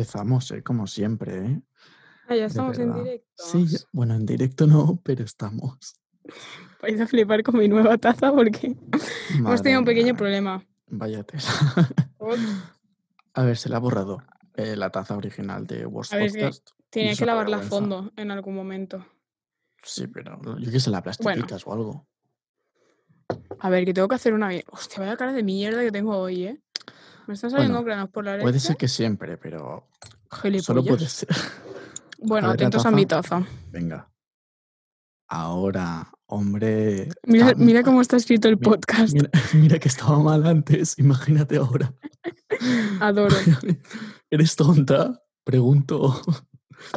empezamos, ¿eh? como siempre. ¿eh? Ah, ya estamos en directo. Sí, ya- bueno, en directo no, pero estamos. Vais a flipar con mi nueva taza porque hemos tenido un pequeño problema. Vaya tela. A ver, se le ha borrado eh, la taza original de Worst A ver, que Podcast. Tenía que una lavarla a fondo en algún momento. Sí, pero yo que sé, la plastificas o algo. A ver, que tengo que hacer una... Hostia, vaya cara de mierda que tengo hoy, ¿eh? Me están saliendo Bueno, granos por la leche. Puede ser que siempre, pero solo puede ser. Bueno, A ver la atentos a mi taza. Venga. Ahora, hombre. Mira, cómo está escrito el podcast. Mira, mira que estaba mal antes, imagínate ahora. Adoro. ¿Eres tonta? Pregunto.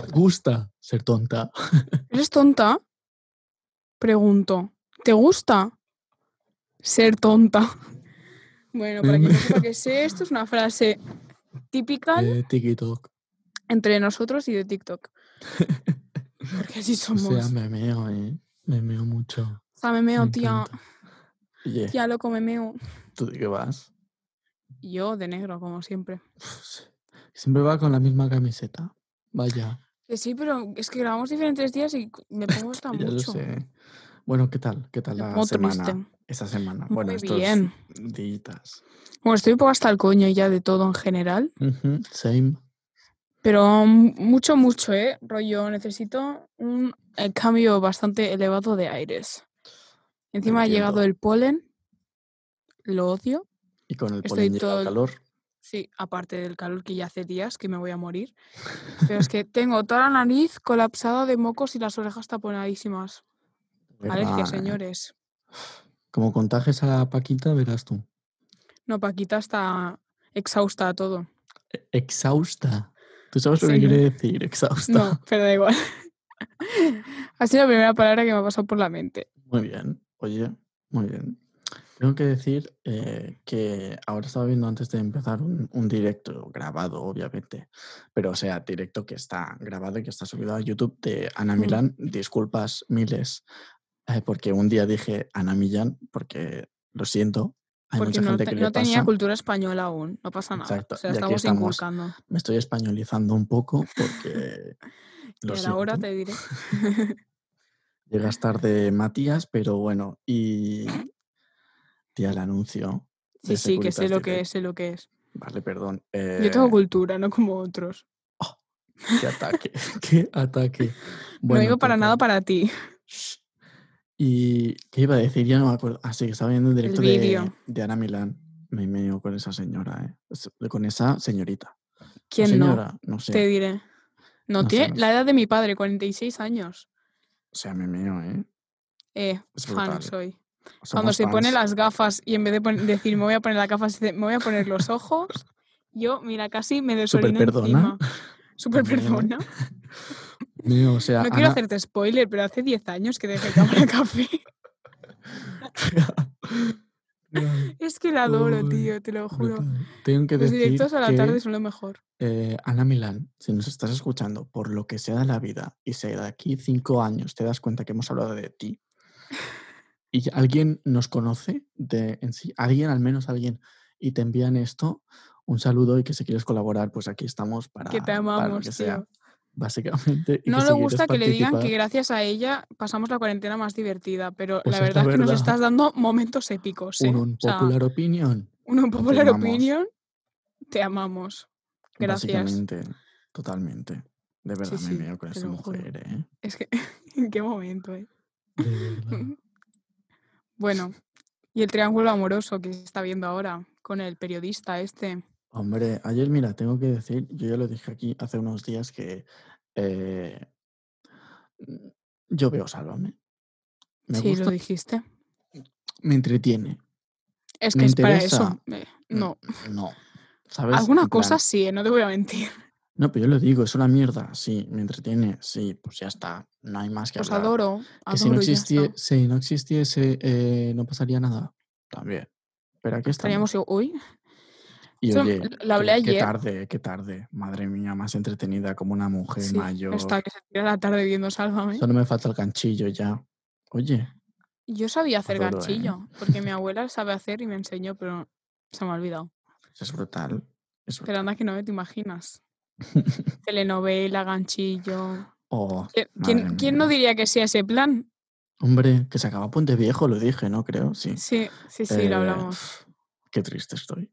¿Te gusta ser tonta? ¿Eres tonta? Pregunto. ¿Te gusta ser tonta? Bueno, para quien no sepa qué sé, esto es una frase típica Eh, TikTok. entre nosotros y de TikTok. Porque así O somos. sea, me meo, ¿eh? Me meo mucho. O sea, me meo, Me tía. Oye, Tía, loco, me meo. ¿tú de qué vas? Y Yo de negro, como siempre. Siempre va con la misma camiseta. Vaya, Que sí, pero es que grabamos diferentes días y me pongo hasta ya lo sé. Bueno, ¿qué tal? ¿Qué tal la semana? triste. Esa semana. Muy bueno, estos bien. días. Bueno, estoy un poco hasta el coño ya de todo en general. Same. Pero mucho, mucho, ¿eh? Rollo, necesito un eh, cambio bastante elevado de aires. Encima ha llegado el polen. Lo odio. Y con el Estoy polen todo el- calor. Sí, aparte del calor que ya hace días que me voy a morir. Pero es que tengo toda la nariz colapsada de mocos y las orejas taponadísimas. Alergia, ¿verdad, eh? señores. Como contagies a la Paquita, verás tú. No, Paquita está exhausta a todo. E- Exhausta. ¿Tú sabes lo que quiere decir? Exhausta. No, pero da igual. ha sido la primera palabra que me ha pasado por la mente. Muy bien. Oye, muy bien. Tengo que decir eh, que ahora estaba viendo antes de empezar un, un directo grabado, obviamente, pero o sea, directo que está grabado y que está subido a YouTube de Ana Mm. Milán. Disculpas miles, eh, porque un día dije Ana Millán, porque lo siento, hay Porque mucha no, gente te- que no le tenía pasa. cultura española aún. No pasa nada. Exacto, O sea, y estamos, estamos. inculcando. Me estoy españolizando un poco porque Y lo a la hora siento. te diré. Llegas tarde, Matías, pero bueno, y tía, el anuncio. Sí, sí, que sé lo que es, sé lo que es. Vale, perdón. Yo tengo eh, cultura, no como otros. qué ataque, qué ataque. no digo para nada para ti. Shh. ¿Y qué iba a decir? Ya no me acuerdo. Ah, sí, que estaba viendo un directo de, de Ana Milán. Me meo con esa señora, ¿eh? Con esa señorita. ¿O ¿Quién no? señora? No sé. Te diré. No, No sé, tiene no la edad de mi padre, 46 años. O sea, me meo, ¿eh? Eh, fan soy. Cuando se pone las gafas y en vez de decir me voy a poner las gafas, me voy a poner los ojos, yo, mira, casi me desorino encima. Súper ¿eh? perdona. Meo, o sea, No quiero Ana- hacerte spoiler, pero hace 10 años que dejé cámara café. Es que la adoro, tío, te lo juro. Tengo que Los decir directos a la que, tarde son lo mejor. eh, Ana Milán, si nos estás escuchando, por lo que sea de la vida, y si de aquí cinco años te das cuenta que hemos hablado de ti, y alguien nos conoce de en sí, alguien, al menos alguien, y te envían esto, un saludo y que si quieres colaborar, pues aquí estamos para, Que te para lo amamos, que sea, tío. básicamente. y No que le si gusta que le digan que gracias a ella pasamos la cuarentena más divertida, pero Pues la es la verdad es que nos estás dando momentos épicos, ¿eh? un O sea, popular opinion, una popular opinión, te amamos. Gracias. totalmente. De verdad Sí, me sí, meo con juro. mujer, ¿eh? Es que, ¿en qué momento, eh? De. Bueno, y el triángulo amoroso que se está viendo ahora con el periodista este. Hombre, ayer, mira, tengo que decir, yo ya lo dije aquí hace unos días que eh, mm, yo veo Sálvame. Me sí, gusta, lo dijiste. me entretiene. Es ¿Me que es para interesa? eso. eh, Mm, no. No. ¿Sabes? Alguna cosa sí, eh, no te voy a mentir. No, pero yo lo digo, es una mierda. Sí, me entretiene. Sí, pues ya está. No hay más que Os hablar. adoro. Que si no, adoro y ya existie, está. si no existiese, eh, no pasaría nada. También. Pero aquí estamos. Estaríamos. Uy, Y Eso oye, lo hablé qué, qué ayer. tarde, qué tarde. Madre mía, más entretenida como una mujer sí, mayor. está que se tira la tarde viendo Sálvame. Solo me falta el ganchillo ya. Oye, Yo sabía hacer Adoro, ¿eh? ganchillo, porque mi abuela sabe hacer y me enseñó, pero se me ha olvidado. es brutal. Es Pero brutal. anda que no me te imaginas. telenovela, ganchillo. Oh, ¿Quién, no diría que sí a ese plan? Hombre, que se acaba Puente Viejo, lo dije, ¿no? Creo, sí. Sí, sí, sí, Eh, lo hablamos. Qué triste estoy.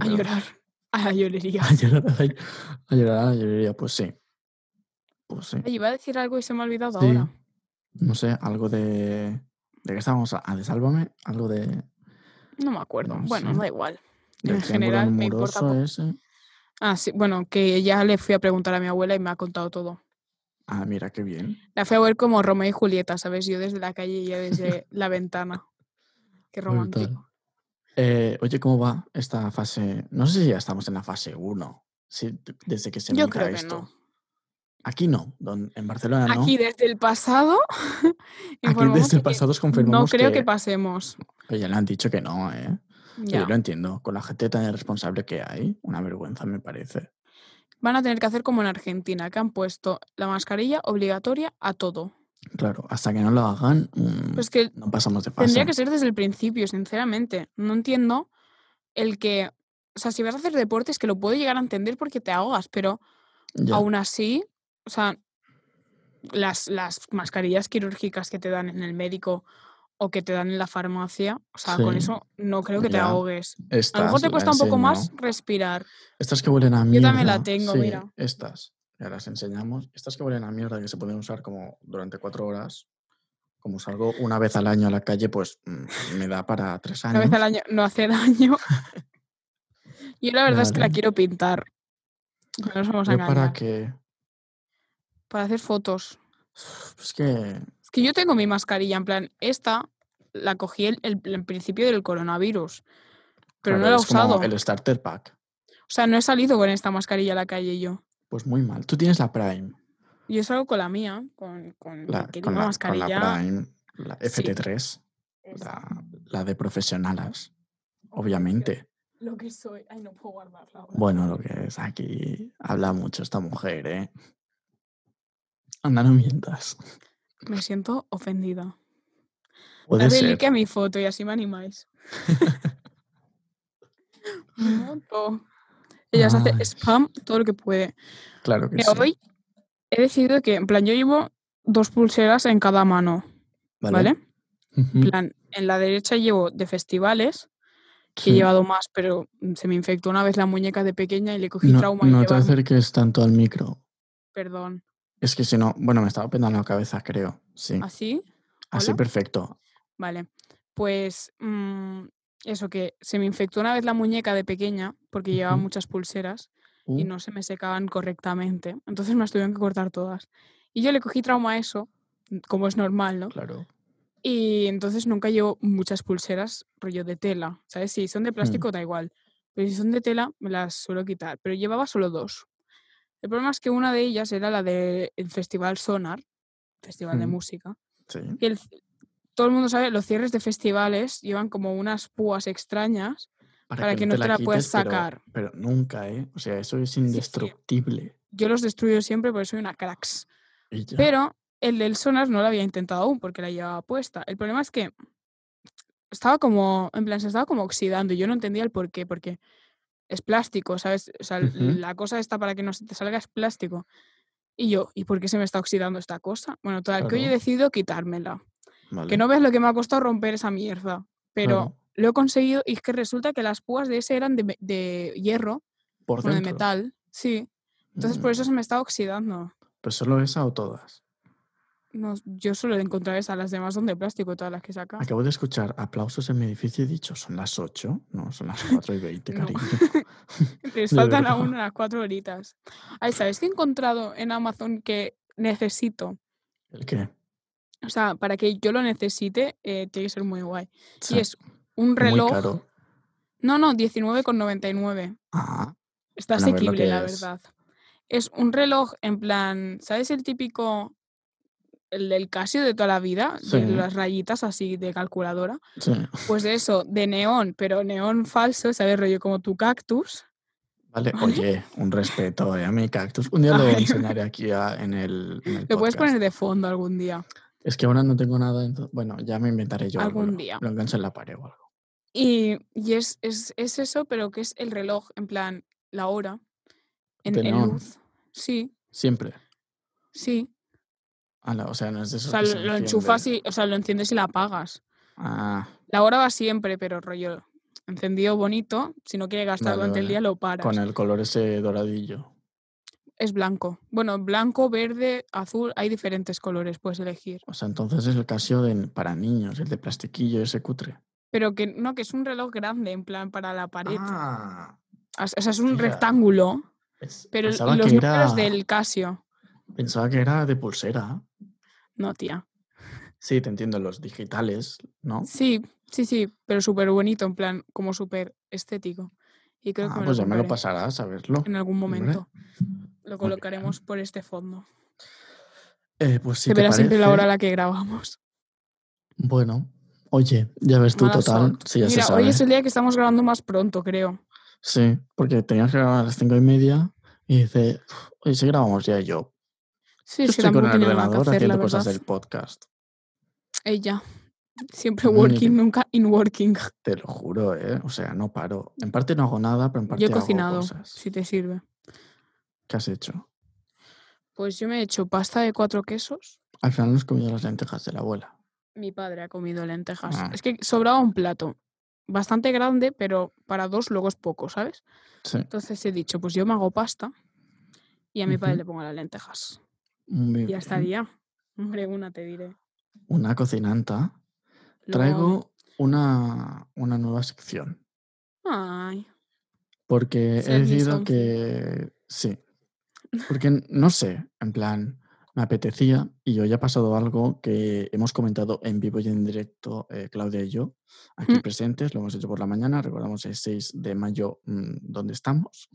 A llorar. A la llorería. A llorar, a la- a llorar, a la llorería, pues sí. Pues sí. Ay, iba a decir algo y se me ha olvidado Sí. ahora. No sé, algo de. ¿De qué estábamos? Ah, de Sálvame, algo de. No me acuerdo. No bueno, da igual. En general me importa poco. ese. Ah, sí, bueno, que ya le fui a preguntar a mi abuela y me ha contado todo. Ah, mira, qué bien. La fui a ver como Romeo y Julieta, ¿sabes? Yo desde la calle y ella desde la ventana. Qué romántico. Eh, oye, ¿cómo va esta fase? No sé si ya estamos en la fase 1, desde que se Yo creo que esto. no. Aquí no, don- en Barcelona no. Aquí desde el pasado. Aquí desde el pasado os No confirmamos creo que, que, pasemos. que ya le han dicho que no, ¿eh? Ya. yo lo entiendo. Con la gente tan irresponsable que hay, una vergüenza me parece. Van a tener que hacer como en Argentina, que han puesto la mascarilla obligatoria a todo. Claro, hasta que no lo hagan, mm, Pues que no pasamos de fase. tendría que ser desde el principio, sinceramente. No entiendo el que. O sea, si vas a hacer deportes, que lo puedo llegar a entender porque te ahogas, pero Ya, aún así, o sea, las, las mascarillas quirúrgicas que te dan en el médico o que te dan en la farmacia, o sea, con eso no creo que te ya. ahogues. A lo mejor te cuesta un poco más respirar. Estas que huelen a Yo mierda. también la tengo, sí, mira. Estas. Ya las enseñamos. Estas que huelen a mierda que se pueden usar como durante cuatro horas. Como salgo una vez al año a la calle, pues mm, me da para tres Una años. vez al año no hace daño. Yo la verdad es que la quiero pintar. No nos vamos a Yo para que. Para hacer fotos. Es que. Es que yo tengo mi mascarilla, en plan, esta la cogí el, el- el principio del coronavirus, pero no la he como usado. el starter pack. O sea, no he salido con esta mascarilla a la calle yo. Pues muy mal. Tú tienes la Prime. Yo salgo con la mía, con, con La, querida con, la, con la mascarilla. Prime. La Sí. FT3. esa, La, la de que- Obviamente. Lo que soy. Ay, no puedo guardarla ahora. Bueno, lo que es aquí. Habla mucho esta mujer, ¿eh? Anda, no mientas. Me siento ofendida. Puede Dadle ser. like a mi foto y así me animáis. Moto. Ella se hace Ay. spam todo lo que puede. Claro que Mira, sí. hoy he decidido que, en plan, yo llevo dos pulseras en cada mano, ¿vale? En plan, en la derecha llevo de festivales, que he llevado más, pero se me infectó una vez la muñeca de pequeña y le cogí No, trauma y no te llevarme- acerques tanto al micro. Perdón. Es que si no, bueno, me estaba pegando la cabeza, creo. Sí. ¿Así? Así ¿Hola? perfecto. Vale. Pues mm, eso que se me infectó una vez la muñeca de pequeña porque llevaba muchas pulseras y Uh, no se me secaban correctamente. Entonces me las tuvieron que cortar todas. Y yo le cogí trauma a eso, como es normal, ¿no? claro. Y entonces nunca llevo muchas pulseras rollo de tela, ¿sabes? Si son de Mm, plástico da igual, pero si son de tela me las suelo quitar. Pero llevaba solo dos. El problema es que una de ellas era la del Festival Sonar, Festival de mm, Música. sí. el c- todo el mundo sabe, los cierres de festivales llevan como unas púas extrañas para que no te la puedas quites, pero- sacar. Pero, nunca, ¿eh? O sea, eso es indestructible. Yo los destruyo siempre porque soy una cracks. Pero el del Sonar no lo había intentado aún porque la llevaba puesta. El problema es que estaba como, en plan, se estaba como oxidando y yo no entendía el por qué, porque es plástico, ¿sabes? O sea, la cosa esta para que no se te salga es plástico. Y yo, ¿y por qué se me está oxidando esta cosa? Bueno, total, que hoy he Claro. decidido quitármela. Que no ves lo que me ha costado romper esa mierda. Pero claro. Lo he conseguido y es que resulta que las púas de ese eran de, de hierro, Por bueno, de metal, sí. Entonces por eso Mm, se me está oxidando. ¿Pero solo esa o todas? No, yo solo he encontrado esa, las demás son de plástico, todas las que saca. Acabo de escuchar aplausos en mi edificio y he dicho, ¿son las 8? No, son las 4 y 20, No. cariño. Les faltan aún unas cuatro horitas. Ay, ¿sabes qué he encontrado en Amazon que necesito? ¿El qué? O sea, para que yo lo necesite, eh, tiene que ser muy guay. Sí, Y es un muy reloj. caro. No, no, 19,99. Ah, Está Bueno, lo asequible, la es. verdad. Es un reloj en plan, ¿sabes el típico, el del Casio de toda la vida? Sí. De las rayitas así de calculadora. sí. Pues de eso, de neón, pero neón falso, ¿sabes? Rollo como tu cactus. Vale, oye, un respeto eh, a mi cactus. Un día lo enseñaré aquí a- en el, en el Lo puedes poner de fondo algún día. Es que ahora no tengo nada. Bueno, ya me inventaré yo algo. Algún Lo, día. lo engancho en la pared o algo. Y, y es, es, es eso, pero que es el reloj, en plan, la hora. En, luz. Sí, Siempre. sí. O sea, no es de O esos sea, que lo, se enchufas y, o sea, lo enciendes y la apagas. Ah, La hora va siempre, pero rollo encendido bonito. Si no quiere gastar Vale, durante el día, lo paras. con el color ese doradillo. Es blanco. Bueno, blanco, verde, azul, hay diferentes colores, puedes elegir. O sea, entonces es el Casio de, para niños, el de plastiquillo ese cutre. Pero que no, que es un reloj grande, en plan para la pared. Ah, O sea, es un rectángulo, pero los que números era, del Casio. Pensaba que era de pulsera. No, tía. Sí, te entiendo, los digitales, ¿no? Sí, sí, sí, pero súper bonito, en plan, como súper estético. Y creo que Ah, me pues lo ya me lo pasarás a verlo. en algún Hombre, momento. Lo colocaremos por este fondo. Eh, pues si Se te verá siempre la hora a la que grabamos. bueno, oye, ya ves tú Mala total, sort. si ya se Mira, hoy es el día que estamos grabando más pronto, creo. Sí, porque tenías que grabar a las cinco y media y dice, "Uf, oye, si grabamos ya yo. Sí, Yo es que estoy con el ordenador hacer, la haciendo cosas del podcast. Ella. Siempre working, nunca in working. Te lo juro, ¿eh? O sea, no paro. En parte no hago nada, pero en parte Yo he hago cocinado, cosas. si te sirve. ¿Qué has hecho? Pues yo me he hecho pasta de cuatro quesos. Al final nos comido las lentejas de la abuela. Mi padre ha comido lentejas. Ah. Es que sobraba un plato bastante grande, pero para dos luego es poco, ¿sabes? Sí, Entonces he dicho, pues yo me hago pasta y a mi padre le pongo las lentejas. muy Y ya estaría. Hombre, una te diré. Una cocinanta. Luego- Traigo una, una nueva sección. Ay, Porque he decidido que sí. Porque no sé, en plan, me apetecía y hoy ha pasado algo que hemos comentado en vivo y en directo, eh, Claudia y yo, aquí Mm. presentes, lo hemos hecho por la mañana, recordamos el 6 de mayo mm, donde estamos.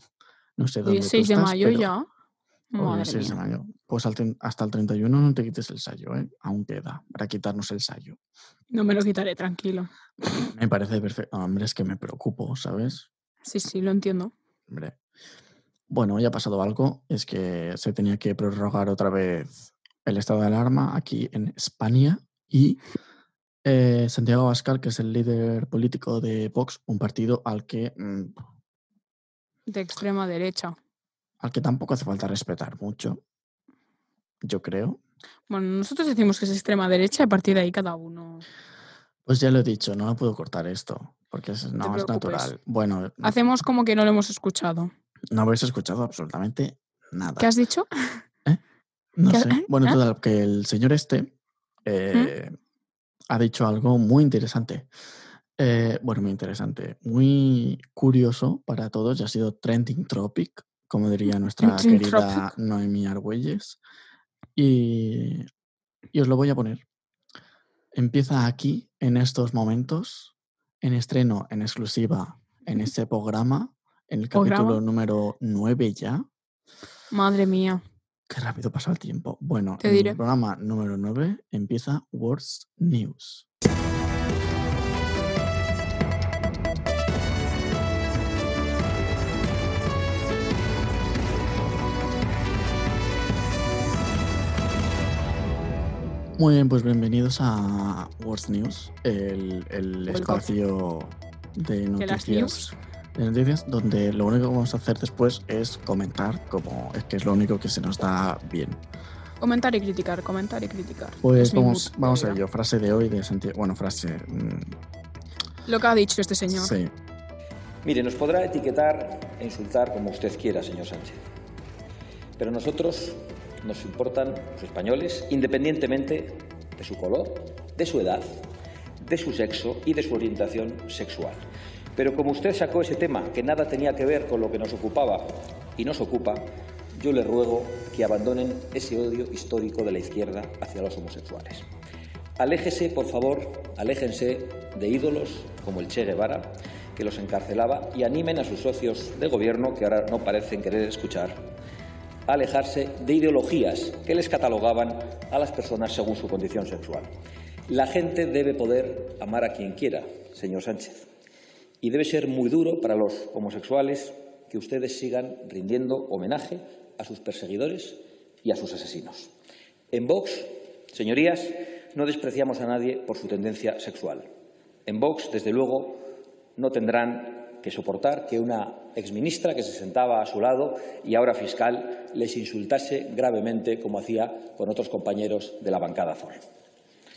No sé dónde es tú 6 de estás, mayo pero ya. Madre 6 de mayo. Pues hasta el 31 no te quites el sayo, ¿eh? Aún queda para quitarnos el sayo. No me lo quitaré, tranquilo. Me parece perfecto. Hombre, es que me preocupo, ¿sabes? Sí, sí, lo entiendo. Hombre. Bueno, ya ha pasado algo, es que se tenía que prorrogar otra vez el estado de alarma aquí en España y eh, Santiago Abascal, que es el líder político de Vox, un partido al que, mm, De extrema derecha. al que tampoco hace falta respetar mucho, yo creo. Bueno, nosotros decimos que es extrema derecha y a partir de ahí cada uno. Pues ya lo he dicho, no puedo cortar esto, porque es, no es natural. Bueno, no, Hacemos como que no lo hemos escuchado. No habéis escuchado absolutamente nada. ¿Qué has dicho? No ¿Qué ha- sé. Bueno, ah? total, que el señor este eh, ha dicho algo muy interesante. Eh, bueno, muy interesante, muy curioso para todos y ha sido trending topic, como diría nuestra Trending querida topic. Noemí Argüelles. Y, y os lo voy a poner. Empieza aquí, en estos momentos, en estreno, en exclusiva, en este programa, en el capítulo número 9 ya. Madre mía. Qué rápido pasa el tiempo. Bueno, Te en diré. el programa número 9 empieza Worst News. Muy bien, pues bienvenidos a Worst News, el, espacio de noticias, noticias donde lo único que vamos a hacer después es comentar, como es que es lo único que se nos da bien. Comentar y criticar, comentar y criticar. Pues Es vamos, vamos a ello. Frase de hoy de Santiago. Bueno, frase. mm, Lo que ha dicho este señor. Sí. Mire, nos podrá etiquetar e insultar como usted quiera, señor Sánchez. Pero a nosotros nos importan los españoles, independientemente de su color, de su edad, de su sexo y de su orientación sexual. Pero como usted sacó ese tema que nada tenía que ver con lo que nos ocupaba y nos ocupa, yo le ruego que abandonen ese odio histórico de la izquierda hacia los homosexuales. Aléjese, por favor, aléjense de ídolos como el Che Guevara, que los encarcelaba, y animen a sus socios de gobierno, que ahora no parecen querer escuchar, a alejarse de ideologías que les catalogaban a las personas según su condición sexual. La gente debe poder amar a quien quiera, señor Sánchez. Y debe ser muy duro para los homosexuales que ustedes sigan rindiendo homenaje a sus perseguidores y a sus asesinos. En Vox, señorías, no despreciamos a nadie por su tendencia sexual. En Vox, desde luego, no tendrán que soportar que una exministra que se sentaba a su lado y ahora fiscal les insultase gravemente como hacía con otros compañeros de la bancada azul.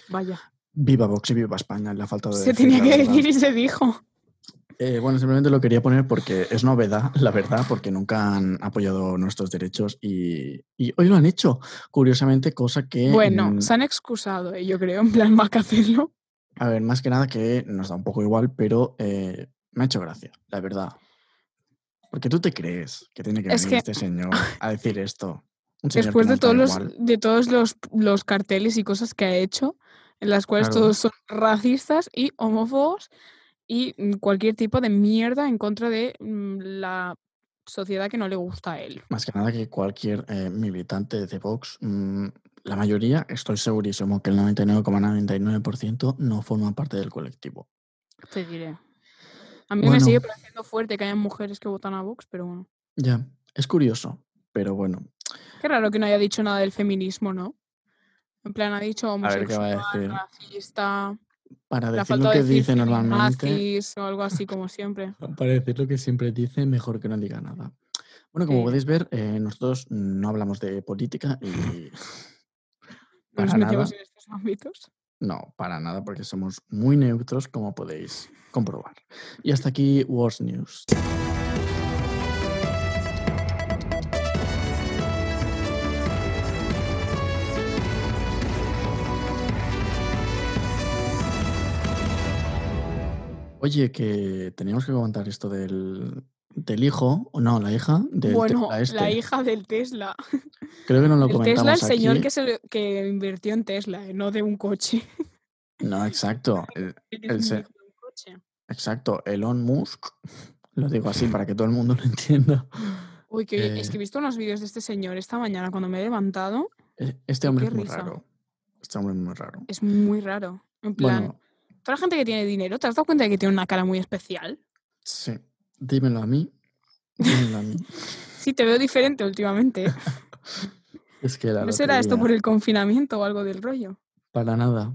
Vaya. Viva Vox y viva España, la falta de Se decir tenía que decir y se dijo. Eh, bueno, simplemente lo quería poner porque es novedad, la verdad, porque nunca han apoyado nuestros derechos y, y hoy lo han hecho, curiosamente, cosa que... Bueno, mm, se han excusado, eh, yo creo, en plan, va a hacerlo. A ver, más que nada que nos da un poco igual, pero eh, me ha hecho gracia, la verdad. Porque tú te crees que tiene que Es venir que- este señor a decir esto. Que Después de todos, los, de todos los, los carteles y cosas que ha hecho, en las cuales Claro. todos son racistas y homófobos y mm, cualquier tipo de mierda en contra de mm, la sociedad que no le gusta a él. Más que nada que cualquier eh, militante de Vox, mm, la mayoría, estoy segurísimo que el 99,99% no forma parte del colectivo. Te diré. A mí me sigue pareciendo fuerte que haya mujeres que votan a Vox, pero bueno. Ya, es curioso, pero bueno, Qué raro que no haya dicho nada del feminismo, ¿no? En plan, ha dicho ver qué va a homosexual, decir. racista, para decir lo que decir dice normalmente, o algo así como siempre. para decir lo que siempre dice, mejor que no diga nada. Bueno, como Sí. podéis ver, eh, nosotros no hablamos de política y No nos para nada, metemos en estos ámbitos. no, para nada, porque somos muy neutros, como podéis comprobar. Y hasta aquí Wars News. Oye, que teníamos que comentar esto del, del hijo, o no, la hija del Bueno, Tesla este. la hija del Tesla. Creo que no lo El comentamos Tesla, el señor que, se, que invirtió en Tesla, eh, no de un coche. No, exacto. el- Es el se- coche. Exacto, Elon Musk. Lo digo así para que todo el mundo lo entienda. Uy, que es que Eh, he visto unos vídeos de este señor esta mañana cuando me he levantado. E- Este hombre es muy risa. raro. Este hombre es muy raro. Es muy raro. En plan, Bueno, toda la gente que tiene dinero, ¿te has dado cuenta de que tiene una cara muy especial? sí. Dímelo a mí. Dímelo a mí. Sí, te veo diferente últimamente. Es que la ¿No será esto por el confinamiento o algo del rollo? Para nada.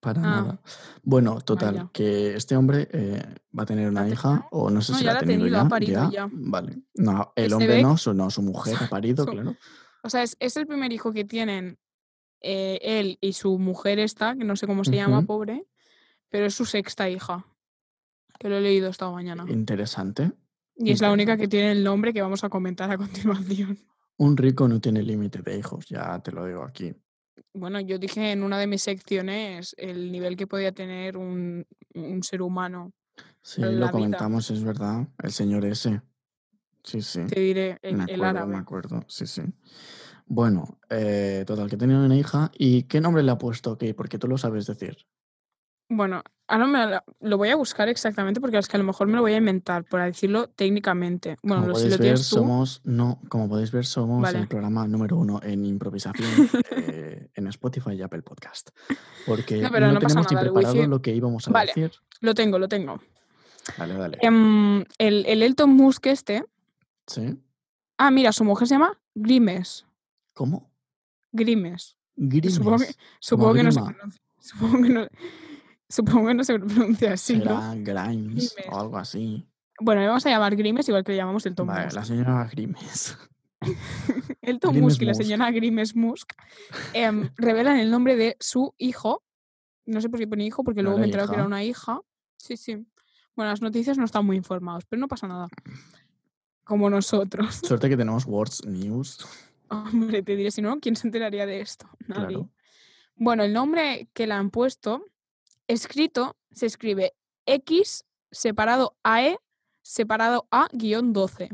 Para Ah, nada. Bueno, total, vaya. que este hombre eh, va a tener una ¿La ha hija, o no sé No, si ya la ha tenido tenido, ya. ha parido ya. Vale. No, el hombre ve- no, su, no, su mujer ha parido, Su- claro. O sea, es, es el primer hijo que tienen eh, él y su mujer esta, que no sé cómo se llama, pobre, pero es su sexta hija, que lo he leído esta mañana. Interesante. Y es la única que tiene el nombre que vamos a comentar a continuación. Un rico no tiene límite de hijos, ya te lo digo aquí. Bueno, yo dije en una de mis secciones el nivel que podía tener un, un ser humano. Sí, lo vida. comentamos, es verdad. El señor ese. Sí, sí. Te diré, el, Me el acuerdo, árabe. me acuerdo. Sí, sí. Bueno, eh, total, que tenía una hija. ¿Y qué nombre le ha puesto? Ok, porque tú lo sabes decir. Bueno, ahora me lo voy a buscar exactamente porque es que a lo mejor me lo voy a inventar, por decirlo técnicamente. Bueno, Como lo- si lo ver, tú, somos, no, como podéis ver, somos Vale. el programa número uno en improvisación eh, en Spotify y Apple Podcast. Porque No, pero no, no tenemos ni preparado lo que íbamos a Vale. decir. lo tengo, lo tengo. Dale, dale. Em, el, el Elton Musk este. ¿Sí? Ah, mira, su mujer se llama Grimes. ¿Cómo? Grimes. Grimes. Supongo que, supongo que no se pronuncia. Supongo que no, supongo que no se pronuncia así, ¿no? Será Grimes Grimes. o algo así. Bueno, le vamos a llamar Grimes igual que le llamamos Elton Vale, Musk. la señora Grimes. Elton Grimes Musk y la señora Grimes Musk em, revelan el nombre de su hijo. No sé por qué pone hijo, porque ¿No luego me he era enterado que era una hija. Sí, sí. Bueno, las noticias no están muy informados, pero no pasa nada. Como nosotros. Suerte que tenemos Words News. Hombre, te diré, si no, ¿quién se enteraría de esto? Nadie. Claro. Bueno, el nombre que le han puesto, escrito, se escribe X separado AE separado A guion 12.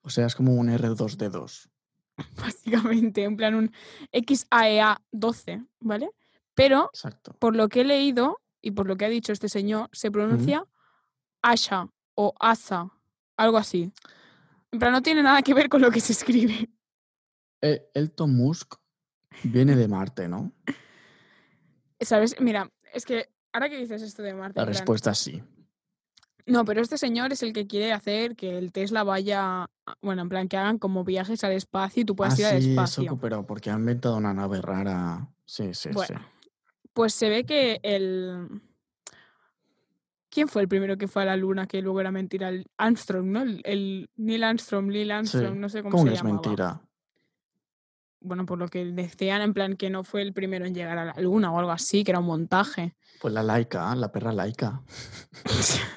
O sea, es como un R2D2. Básicamente, en plan un XAEA 12, ¿vale? Pero Exacto. por lo que he leído y por lo que ha dicho este señor, se pronuncia Asha o Asa, algo así. En plan, no tiene nada que ver con lo que se escribe. Eh, Elton Musk viene de Marte, ¿no? ¿Sabes? Mira, es que ahora que dices esto de Marte, La respuesta es sí. no, pero este señor es el que quiere hacer que el Tesla vaya, bueno, en plan, que hagan como viajes al espacio y tú Ah, puedas ir al sí, eso, espacio. co- pero porque han inventado una nave rara. Sí, sí, Bueno, sí. pues se ve que el... ¿Quién fue el primero que fue a la luna que luego era mentira? El Armstrong, ¿no? El, el Neil Armstrong, Neil Sí. Armstrong, no sé cómo, ¿Cómo se que es llamaba. mentira? Bueno, por lo que decían, en plan que no fue el primero en llegar a la luna o algo así, que era un montaje. Pues la laica, la perra laica.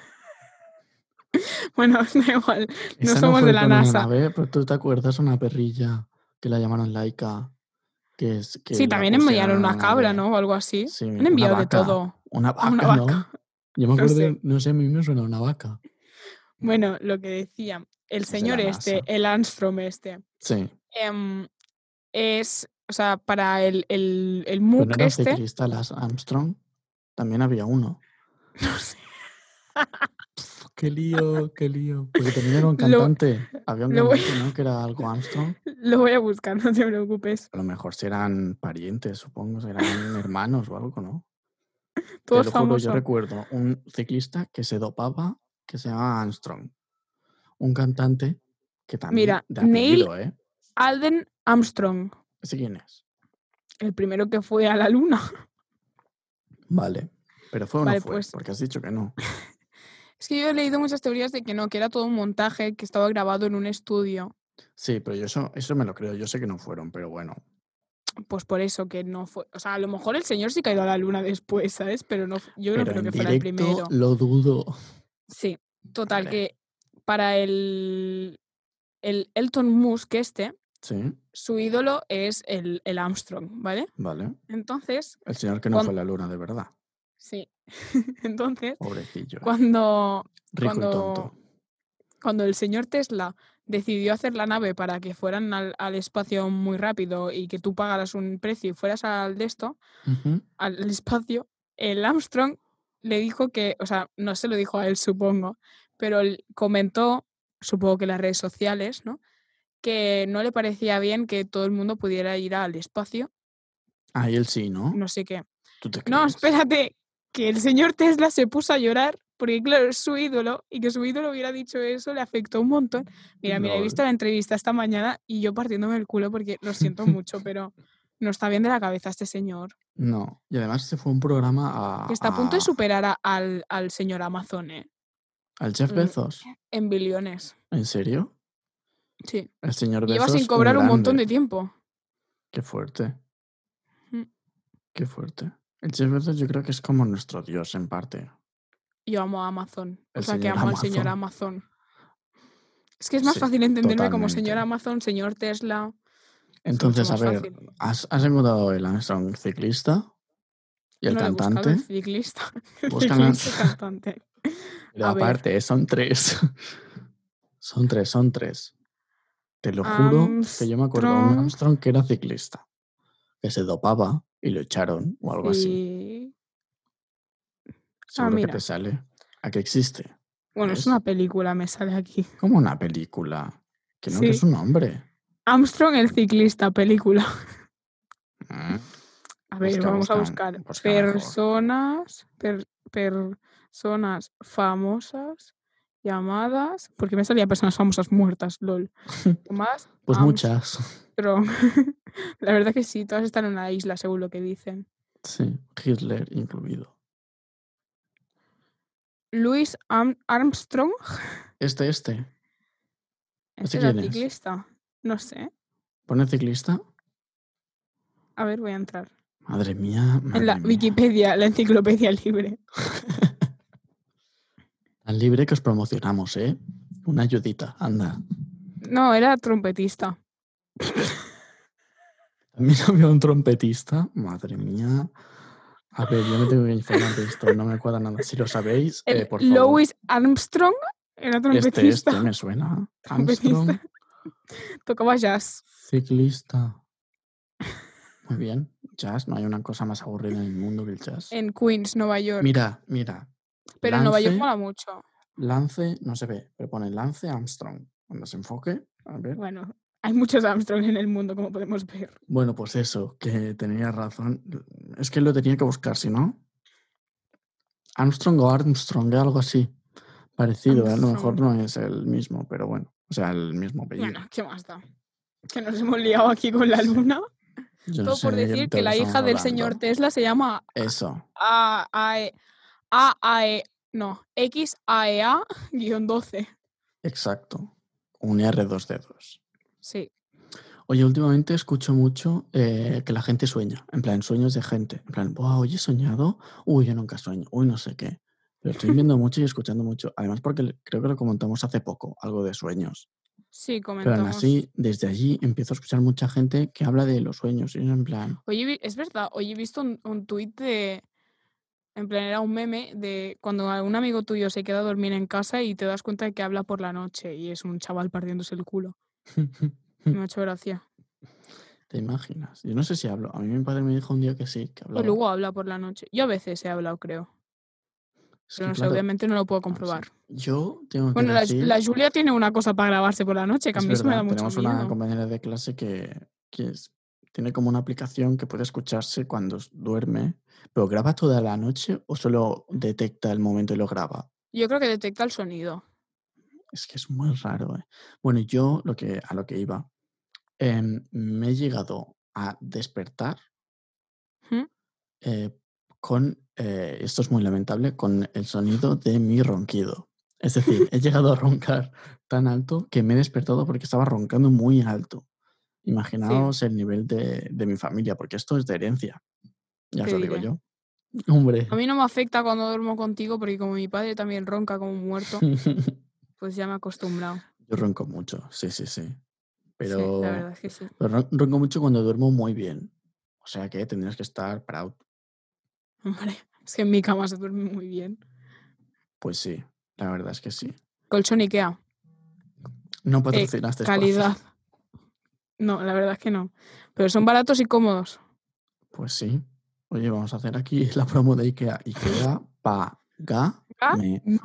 bueno, da igual. No Esa somos de la NASA. nave, pero tú te acuerdas una perrilla que la llamaron laica. Que es, que Sí, también enviaron en una cabra. ¿no? O algo así. Sí, Han enviado de todo. Una vaca, una ¿no? Yo me No acuerdo, sé. no sé, a mí me suena una vaca. Bueno, lo que decía, el señor este, el Armstrong este, Sí. em, es, o sea, para el, el, el Pero MOOC no era este, ciclista, las Armstrong. También había uno. no sé, Qué lío, qué lío. Porque también era un Lo- cantante. Había un voy- cantante, ¿no? Que era algo Armstrong. lo voy a buscar, no te preocupes. A lo mejor serán parientes, supongo, serán hermanos o algo, ¿no? Todos Te lo juro, yo recuerdo un ciclista que se dopaba que se llamaba Armstrong. Un cantante que también Mira, de Neil- ¿eh? Alden Armstrong, ¿Ese quién es? el primero que fue a la luna. Vale. Pero fue o Vale, no fue, pues- porque has dicho que no. Es que yo he leído muchas teorías de que no, que era todo un montaje, que estaba grabado en un estudio. Sí, pero yo eso, eso me lo creo. Yo sé que no fueron, pero bueno. Pues por eso que no fue. O sea, a lo mejor el señor sí que ha ido a la luna después, ¿sabes? Pero no, yo no creo que fuera el primero. lo dudo. Sí, total, Vale. que para el, el Elton Musk este, Sí, su ídolo es el, el Armstrong, ¿vale? vale. Entonces, El señor que no fue a la luna de verdad. sí. Entonces, Pobrecillo. cuando, Rico y tonto. cuando el señor Tesla decidió hacer la nave para que fueran al, al espacio muy rápido y que tú pagaras un precio y fueras al de esto, al espacio, el Armstrong le dijo que, o sea, no se lo dijo a él, supongo, pero él comentó, supongo que en las redes sociales, ¿no? Que no le parecía bien que todo el mundo pudiera ir al espacio, Ah, y él sí, ¿no? no sé qué. ¿Tú te No, espérate, que el señor Tesla se puso a llorar porque, claro, es su ídolo y que su ídolo hubiera dicho eso le afectó un montón. Mira, mira, he visto la entrevista esta mañana y yo partiéndome el culo porque lo siento mucho, pero no está bien de la cabeza este señor. No. Y además se fue un programa a. Que está a punto de superar a- al, al señor Amazon, ¿eh? ¿Al Jeff Mm, Bezos? En billones. ¿En serio? Sí. El señor Lleva sin cobrar un montón de tiempo. Qué fuerte. Mm. Qué fuerte. El Jeff Bezos yo creo que es como nuestro dios en parte. Yo amo a Amazon. O El sea, que amo al señor Amazon. Es que es más Sí, fácil entenderme como señor. Amazon, señor Tesla. Entonces, a ver. ¿has, has encontrado el Armstrong ciclista? ¿Y el No cantante? el ciclista. el Búscala. ciclista cantante. Pero a ver. aparte, son tres. son tres, son tres. Te lo juro que yo me acuerdo de un Armstrong. Que era ciclista. Que se dopaba y lo echaron o algo así. Sí. Seguro que mira. te sale. ¿A qué existe? Bueno, es una película, me sale aquí. Como una película. Que no, que es Sí. un hombre. Armstrong, el ciclista, película. Mm. A ver, vamos a busca, buscar. personas, per- personas famosas llamadas. Porque me salía personas famosas muertas, lol. Llamadas Pues muchas. Armstrong. La verdad que sí, todas están en una isla, según lo que dicen. Sí, Hitler incluido. Louis Am- Armstrong, Este, este. este quién era es? ciclista. No sé. ¿Pone ciclista? A ver, voy a entrar. Madre mía. en la madre mía. Wikipedia, la enciclopedia libre. Tan libre que os promocionamos, ¿eh? Una ayudita, anda. No, era trompetista. También había un trompetista. Madre mía. A ver, yo me tengo que informar de esto, no me cuadra nada. Si lo sabéis, eh, por favor. Louis Armstrong era Este, trompetista. este me suena. Armstrong, Tocaba jazz. ciclista. Muy bien. Jazz, no hay una cosa más aburrida en el mundo que el jazz. En Queens, Nueva York. Mira, mira. Pero en Nueva York Lance- mola mucho. Lance, no se ve, pero pone Lance Armstrong. Cuando se enfoque, a ver. Bueno, hay muchos Armstrong en el mundo, como podemos ver. Bueno, pues eso, que tenía razón. Es que lo tenía que buscar, si no. Armstrong o Armstrong, algo así. Parecido, ¿eh? a lo mejor no es el mismo, pero bueno. O sea, el mismo apellido. Bueno, ¿qué más da? Que nos hemos liado aquí con la luna. Yo Todo por sé decir de que la hija del señor. Tesla se llama Eso. A- Ae- Ae- No, XAEA-12. Exacto. Un R2D2. Sí. Oye, últimamente escucho mucho eh, que la gente sueña, en plan, sueños de gente. En plan, wow, hoy he soñado, uy, yo nunca sueño, uy, no sé qué. Pero estoy viendo mucho y escuchando mucho. Además, porque creo que lo comentamos hace poco, algo de sueños. Sí, Pero aún comentamos. así, desde allí empiezo a escuchar mucha gente que habla de los sueños. Y en plan, Oye, es verdad, hoy he visto un, un tuit de. En plan, era un meme de cuando un amigo tuyo se queda a dormir en casa y te das cuenta de que habla por la noche y es un chaval partiéndose el culo. Me ha hecho gracia. ¿te imaginas? Yo no sé si hablo. A mí mi padre me dijo un día que sí, que O hablaba. luego habla por la noche. Yo a veces he hablado, creo. Es Pero sé, obviamente no lo puedo comprobar. Yo tengo que Bueno, la, decir... la Julia tiene una cosa para grabarse por la noche, que a mí eso me da verdad, mucho tenemos una compañera de clase que, que es- tiene como una aplicación que puede escucharse cuando duerme, pero graba toda la noche o solo detecta el momento y lo graba. Yo creo que detecta el sonido. Es que es muy raro. ¿eh? Bueno, yo lo que, a lo que iba, em, me he llegado a despertar ¿Mm? eh, con, eh, esto es muy lamentable, con el sonido de mi ronquido. Es decir, he llegado a roncar tan alto que me he despertado porque estaba roncando muy alto. Imaginaos el nivel de, de mi familia, porque esto es de herencia. Ya os lo digo diré. yo. Hombre. A mí no me afecta cuando duermo contigo porque como mi padre también ronca como muerto, pues ya me he acostumbrado. yo ronco mucho, sí, sí, sí. Sí, Pero, la verdad es que sí. pero ron- ronco mucho cuando duermo muy bien. O sea que tendrías que estar proud. Hombre, es que en mi cama se duerme muy bien. Pues sí, la verdad es que sí. Colchón Ikea, No patrocinaste espacio. calidad. No, la verdad es que no. Pero son baratos y cómodos. Pues sí. Oye, vamos a hacer aquí la promo de IKEA. IKEA, págame. No.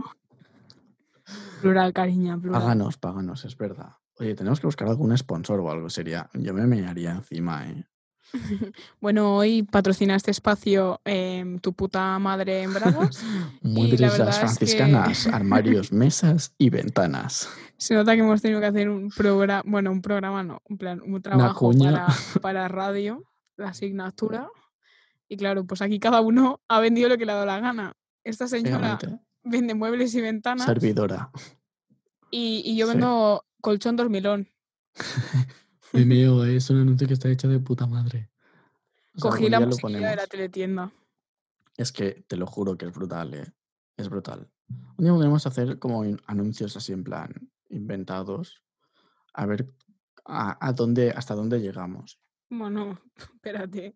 Plural, cariña, plural. Páganos, páganos, es verdad. Oye, tenemos que buscar algún sponsor o algo. Sería. Yo me mearía encima, ¿eh? Bueno, hoy patrocina este espacio em, tu puta madre en bragas. Muebles las es que- franciscanas, armarios, mesas y ventanas. Se nota que hemos tenido que hacer un programa, bueno, un programa no, en plan, un trabajo para, para radio, la asignatura. Y claro, pues aquí cada uno ha vendido lo que le ha dado la gana. Esta señora Obviamente. vende muebles y ventanas Servidora. y, y yo Sí. vendo colchón dormilón. Es un anuncio que está hecho de puta madre. O sea, Cogí la musiquilla de la teletienda. Es que te lo juro que es brutal, ¿eh? Es brutal. Un día podemos hacer como anuncios así en plan inventados. A ver a, a dónde, hasta dónde llegamos. Bueno, espérate.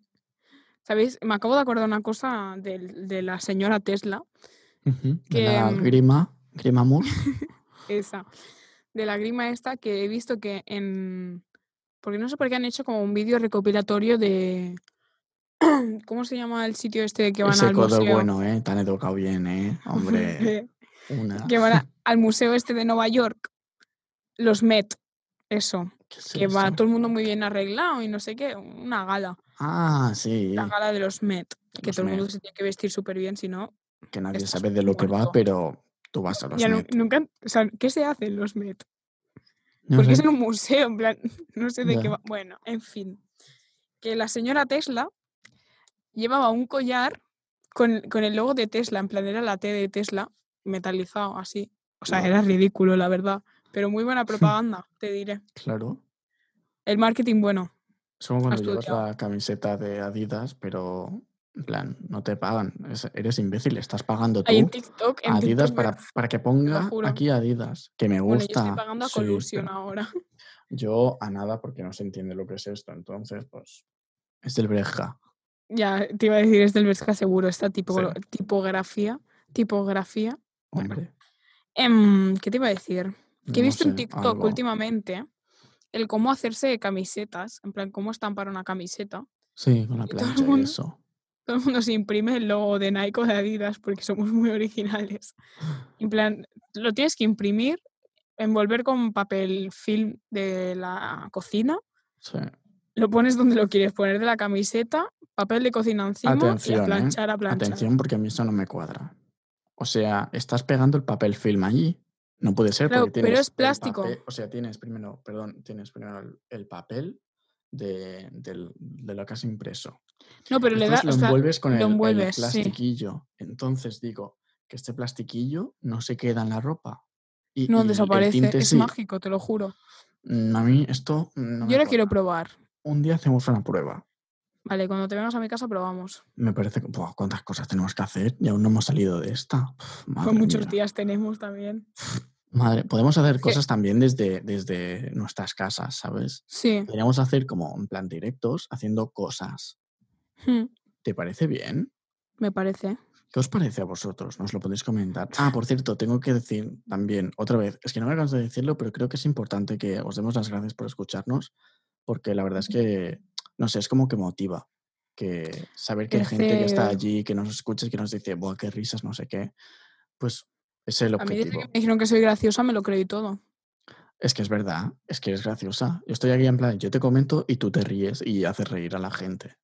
¿Sabéis? Me acabo de acordar una cosa de, la señora Tesla, de Que, la mm, grima, grima Moore. esa, de la grima esta, que he visto que en... Porque no sé por qué han hecho como un vídeo recopilatorio de... ¿Cómo se llama el sitio este que van Ese al museo? bueno, ¿eh? Tan educado bien, ¿eh? Hombre, una... que van a- al museo este de Nueva York. Los Met, eso. ¿Qué es Que va todo el mundo muy bien arreglado y no sé qué. Una gala. Ah, sí. La gala de los Met. Que todo el mundo se tiene que vestir súper bien, si no... Que nadie sabe de lo que va, pero tú vas a los Ya Met. nunca... O sea, ¿qué se hace en los Met? No Porque es en un museo, en plan, no sé de qué va. Bueno, en fin. Que la señora Tesla llevaba un collar con, con el logo de Tesla, en plan era la T de Tesla, metalizado así. O sea, era ridículo, la verdad. Pero muy buena propaganda, te diré. Claro. El marketing bueno. Es como cuando llevas la camiseta de Adidas, pero en plan, no te pagan. Es- eres imbécil, estás pagando tú Hay en TikTok, en Adidas TikTok para, para que ponga aquí Adidas, que me Bueno, yo gusta. estoy pagando a Colusion ahora. yo a nada porque no se entiende lo que es esto. Entonces, pues, es del Breja. Ya, te iba a decir, es del Bershka seguro, esta tipo, Sí. tipografía. Tipografía. Bueno. Hombre, Em, ¿Qué te iba a decir? Que he no visto en TikTok algo. últimamente el cómo hacerse camisetas, en plan, cómo estampar una camiseta. Sí, con la plancha y eso. Todo el mundo se imprime el logo de Nike o de Adidas porque somos muy originales. En plan, lo tienes que imprimir, envolver con papel film de la cocina, Sí. lo pones donde lo quieres poner de la camiseta, papel de cocina encima y a ¿eh? planchar, a planchar. Atención porque a mí eso no me cuadra. O sea, estás pegando el papel film allí. No puede ser Claro, porque pero es plástico. papel- o sea, tienes primero, perdón, tienes primero el, el papel de, del- de lo que has impreso. No, pero le das, lo o sea, envuelves con el, el envuelves, sí. plastiquillo. Entonces digo, que este plastiquillo no se queda en la ropa. Y, No, y el desaparece. Es sí. mágico, te lo juro. Mm, A mí esto no Yo lo quiero probar. Un día hacemos una prueba. Vale, cuando te vengas a mi casa probamos. Me parece que, buah, ¿cuántas cosas tenemos que hacer? Y aún no hemos salido de esta. Madre muchos mía. días tenemos también. Madre, podemos hacer cosas también desde, desde nuestras casas, ¿sabes? Sí. Podríamos hacer como en plan directos haciendo cosas. Hmm, ¿Te parece bien? Me parece. ¿Qué os parece a vosotros? Nos lo podéis comentar. Ah, por cierto, tengo que decir también, otra vez, es que no me canso de decirlo, pero creo que es importante que os demos las gracias por escucharnos, porque la verdad es que, no sé, es como que motiva. Que saber que hay gente que está allí, que nos escucha y que nos dice, buah, qué risas, no sé qué, pues es el A mí desde objetivo. que me dijeron que soy graciosa me lo creí todo. Es que es verdad, es que eres graciosa. Yo estoy aquí en plan, yo te comento y tú te ríes y haces reír a la gente.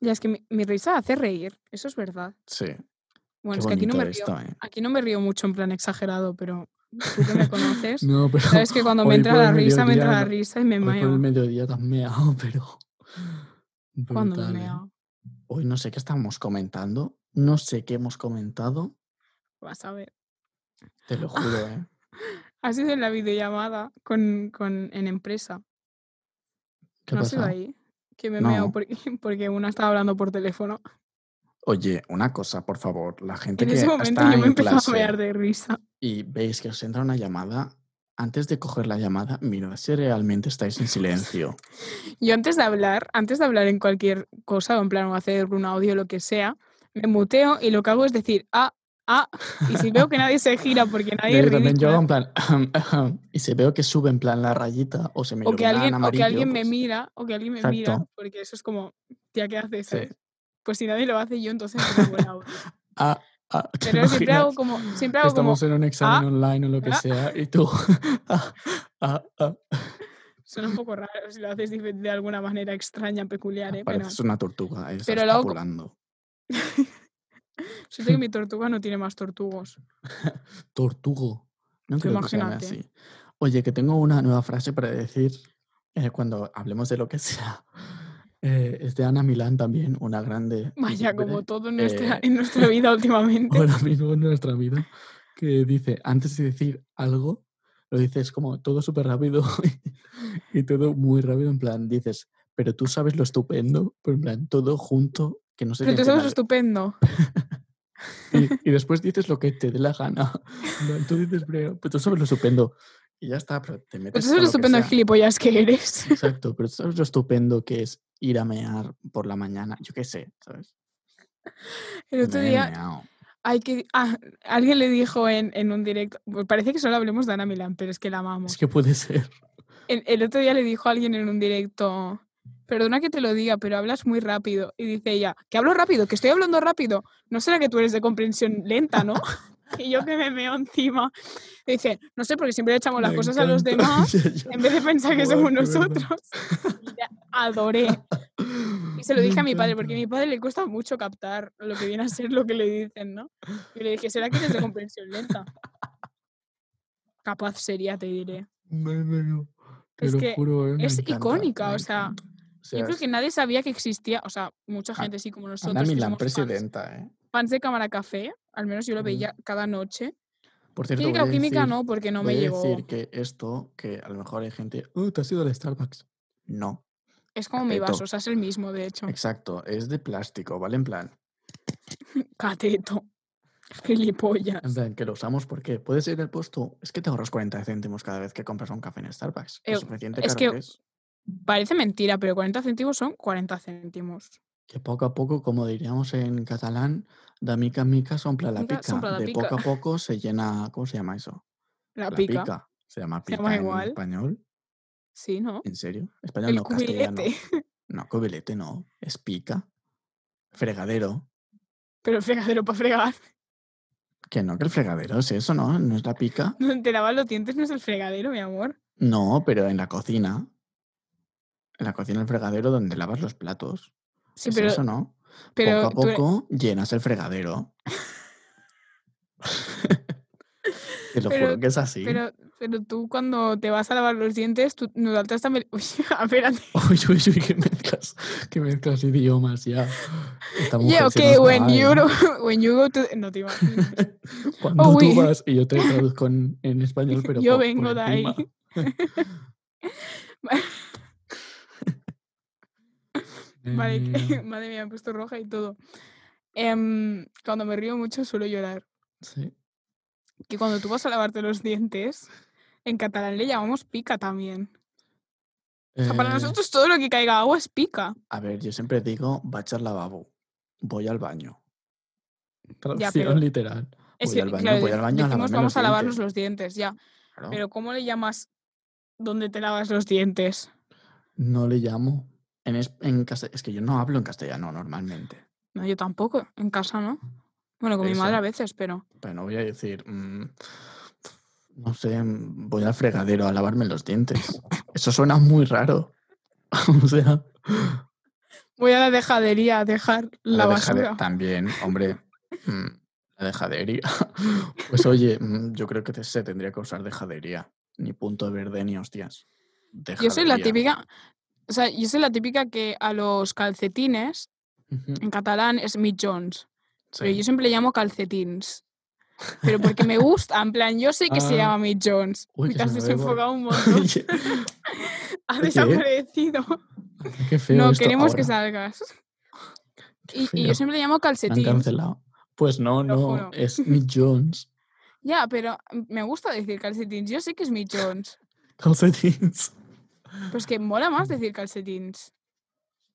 Ya es que mi, mi risa hace reír. Eso es verdad. Sí, Bueno, qué es que aquí no me río. esto, ¿eh? Aquí no me río mucho en plan exagerado, pero tú que me conoces, No, pero sabes que cuando me entra la risa, me entra la risa y me Hoy por el meo. mediodía te has meado, pero. Cuando me ¿eh? meo. Hoy no sé qué estamos comentando. No sé qué hemos comentado. Vas a ver. Te lo juro, ¿eh? Ha sido en la videollamada con, con, en empresa. ¿Qué ¿No ha sido ahí? Que me meo No. porque, porque una estaba hablando por teléfono. Oye, una cosa, por favor. La gente En que ese momento está yo me en empezaba a clase mear de risa. y veis que os entra una llamada, antes de coger la llamada, mirad si realmente estáis en silencio. Yo antes de hablar, antes de hablar en cualquier cosa, o en plan o hacer un audio, lo que sea, me muteo y lo que hago es decir, ah, ah, y si veo que nadie se gira porque nadie Yo también yo en plan. y si veo que sube en plan la rayita o se me o que, alguien, o que amarillo, alguien me pues, mira, o que alguien me mira, porque eso es como, tía, ¿qué haces? Sí. Pues si nadie lo hace yo, entonces no. Ah, ah, ¿te Pero siempre hago como, siempre hago como, Estamos en un examen online o lo que ah. sea y tú. ah, ah, ah. suena un poco raro si lo haces de, alguna manera extraña, peculiar, ¿eh? Pero una tortuga. Ahí estás pero lo hago. siento que mi tortuga no tiene más tortugos. Tortugo. No creo que imagínate. así. Oye, que tengo una nueva frase para decir eh, cuando hablemos de lo que sea. Eh, es de Ana Milán también, una grande. Vaya, como todo en nuestra, eh, en nuestra vida últimamente. ahora mismo en nuestra vida, que dice, antes de decir algo, lo dices como todo súper rápido y todo muy rápido, en plan, dices, pero tú sabes lo estupendo, pero en plan, todo junto, que no se Pero tú sabes lo estupendo. Y, y después dices lo que te dé la gana. Tú dices, pero, pero tú sabes lo estupendo. Y ya está, pero te Pero metes tú con sabes lo que estupendo gilipollas que eres. Exacto, pero tú sabes lo estupendo que es ir a mear por la mañana. Yo qué sé, ¿sabes? El otro Me día, meao. hay que, ah, alguien le dijo en, en un directo, pues parece que solo hablemos de Ana Milán, pero es que la amamos. Es que puede ser. El, el otro día le dijo a alguien en un directo, perdona que te lo diga, pero hablas muy rápido. Y dice ella, que hablo rápido, que estoy hablando rápido. ¿No será que tú eres de comprensión lenta, no? y yo que me meo encima. Dice, no sé, porque siempre le echamos las Me cosas a los demás en vez de pensar que somos nosotros. La adoré. Y se lo dije a mi padre, porque a mi padre le cuesta mucho captar lo que viene a ser lo que le dicen, ¿no? Y le dije, ¿será que eres de comprensión lenta? Capaz sería, te diré. Me meo. Te Es que juro, eh, es encanta, icónica, o sea, encanta. Sea, Yo creo es que nadie sabía que existía, o sea, mucha gente sí como Ana nosotros, que Milán, fans, presidenta, ¿eh? fans de Cámara Café, al menos yo lo Mm. veía cada noche. Por cierto, Química o química decir- no, porque no voy me llegó. decir que esto, que a lo mejor hay gente, "Uh, te has ido al Starbucks. No, Es como mi vaso, o sea, es el mismo, de hecho. exacto, es de plástico, ¿vale? En plan, Cateto. Gilipollas. en plan, que lo usamos porque puedes ir el puesto, es que te ahorras 40 céntimos cada vez que compras un café en Starbucks. Eh, Lo suficiente es caro que- que es. Parece mentira, pero 40 céntimos son 40 céntimos. Que poco a poco, como diríamos en catalán, da mica en mica sompla la pica. sompla la de pica. poco a poco se llena, ¿cómo se llama eso? La, pica. Se llama Se pica llama en igual. español. Sí, ¿no? ¿En serio? Español El no, castellano. cubilete. No, cubilete no. Es pica. Fregadero. Pero el fregadero para fregar. Que no, que el fregadero es eso, ¿no? No es la pica. Donde te lavas los dientes no es el fregadero, mi amor. No, pero en la cocina. En la cocina, el fregadero donde lavas los platos. Sí, es pero, eso, ¿no? pero poco a poco llenas el fregadero. Te lo Pero- juro que es así. Pero, pero tú cuando te vas a lavar los dientes, tú no saltas también. Uy, espérate. Uy, uy, uy, que mezclas, que mezclas idiomas ya. Esta mujer Yeah, se okay, nos when va, you, ¿eh? when you go to. No te imaginas. Cuando Oh, tú vas y yo te traduzco en, en español, pero Yo por- por vengo de ahí. Vale, madre mía, me he puesto roja y todo. Em, cuando me río mucho suelo llorar. sí. Que cuando tú vas a lavarte los dientes, en catalán le llamamos pica también. O sea, para Eh, nosotros todo lo que caiga agua es pica. A ver, yo siempre digo, va a echar lavabo. Voy al baño. Traducción pero literal. Es Voy que, al baño, claro, voy al baño a decimos vamos a lavarnos dientes. los dientes, ya. Claro, Pero ¿cómo le llamas donde te lavas los dientes? No le llamo. En, es, en casta- es que yo no hablo en castellano normalmente. No, yo tampoco, en casa no. Bueno, con mi madre a veces, pero... Pero no voy a decir, mm, no sé, mm, voy al fregadero a lavarme los dientes. Eso suena muy raro. o sea, Voy a la dejadería a dejar la, basura. También, hombre, mm, la dejadería. pues oye, yo creo que se tendría que usar dejadería. Ni punto verde ni hostias. Yo soy la típica... O sea, yo soy la típica que a los calcetines, en catalán es mitjons, pero sí. yo siempre le llamo calcetins. Pero porque me gusta, en plan, yo sé que se Ah. llama mitjons. Uy, te has desenfocado un montón. Ha ¿qué? desaparecido. Qué feo No, esto queremos que salgas. Qué Y, yo siempre le llamo Me han calcetins. cancelado. Pues no, Lo no, juro. es Jones. Ya, pero me gusta decir calcetins. Yo sé que es mitjons. Calcetines. Pues que mola más decir calcetins.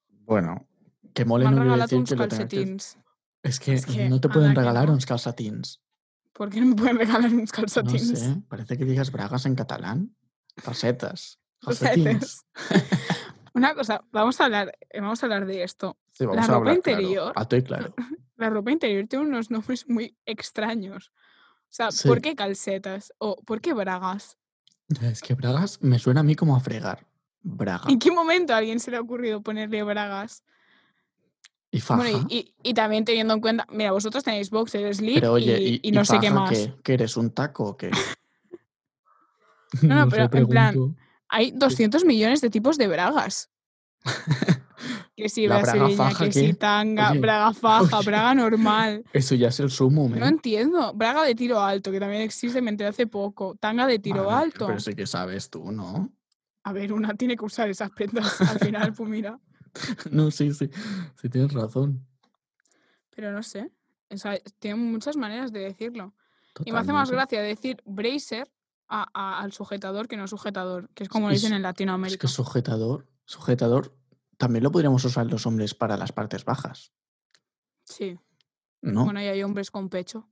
Bueno, que mole no quiere decir que lo tengas que... calcetins. Es que, Es que, no te pueden regalar no. uns calcetins. ¿Por qué no me pueden regalar uns No calcetins? sé, parece que digas bragas en catalán. Calcetas. Calcetes. Calcetines. Una cosa, vamos a hablar, eh, vamos a hablar de esto. Sí, vamos La a ropa hablar claro, interior. alto y claro. La ropa interior tiene unos nombres muy extraños. O sea, Sí. ¿por qué calcetas? ¿O por qué bragas? Es que bragas me suena a mí como a fregar. Braga. ¿En qué momento a alguien se le ha ocurrido ponerle bragas? Y faja. Bueno, y, y- y también teniendo en cuenta, mira, vosotros tenéis boxer, slip Pero oye, y, no sé qué más. ¿Qué eres un taco o qué? No, no, pero en plan. Hay 200 millones de tipos de bragas. Que si La braga faja, que si ¿qué? tanga, Oye, braga faja, oye. braga normal. Eso ya es el sumo, No entiendo. Braga de tiro alto, que también existe, me enteré hace poco. Tanga de tiro Madre alto. Pero sí que sabes tú, ¿no? A ver, una tiene que usar esas prendas al final, pues mira. No, sí, sí. Sí tienes razón. Pero no sé. O sea, tienen muchas maneras de decirlo. Y me hace más gracia decir bracer a- a- al sujetador que no sujetador, que es como y dicen en Es Latinoamérica. que sujetador, sujetador también lo podríamos usar los hombres para las partes bajas, Sí. ¿no? Bueno, y hay hombres con pecho.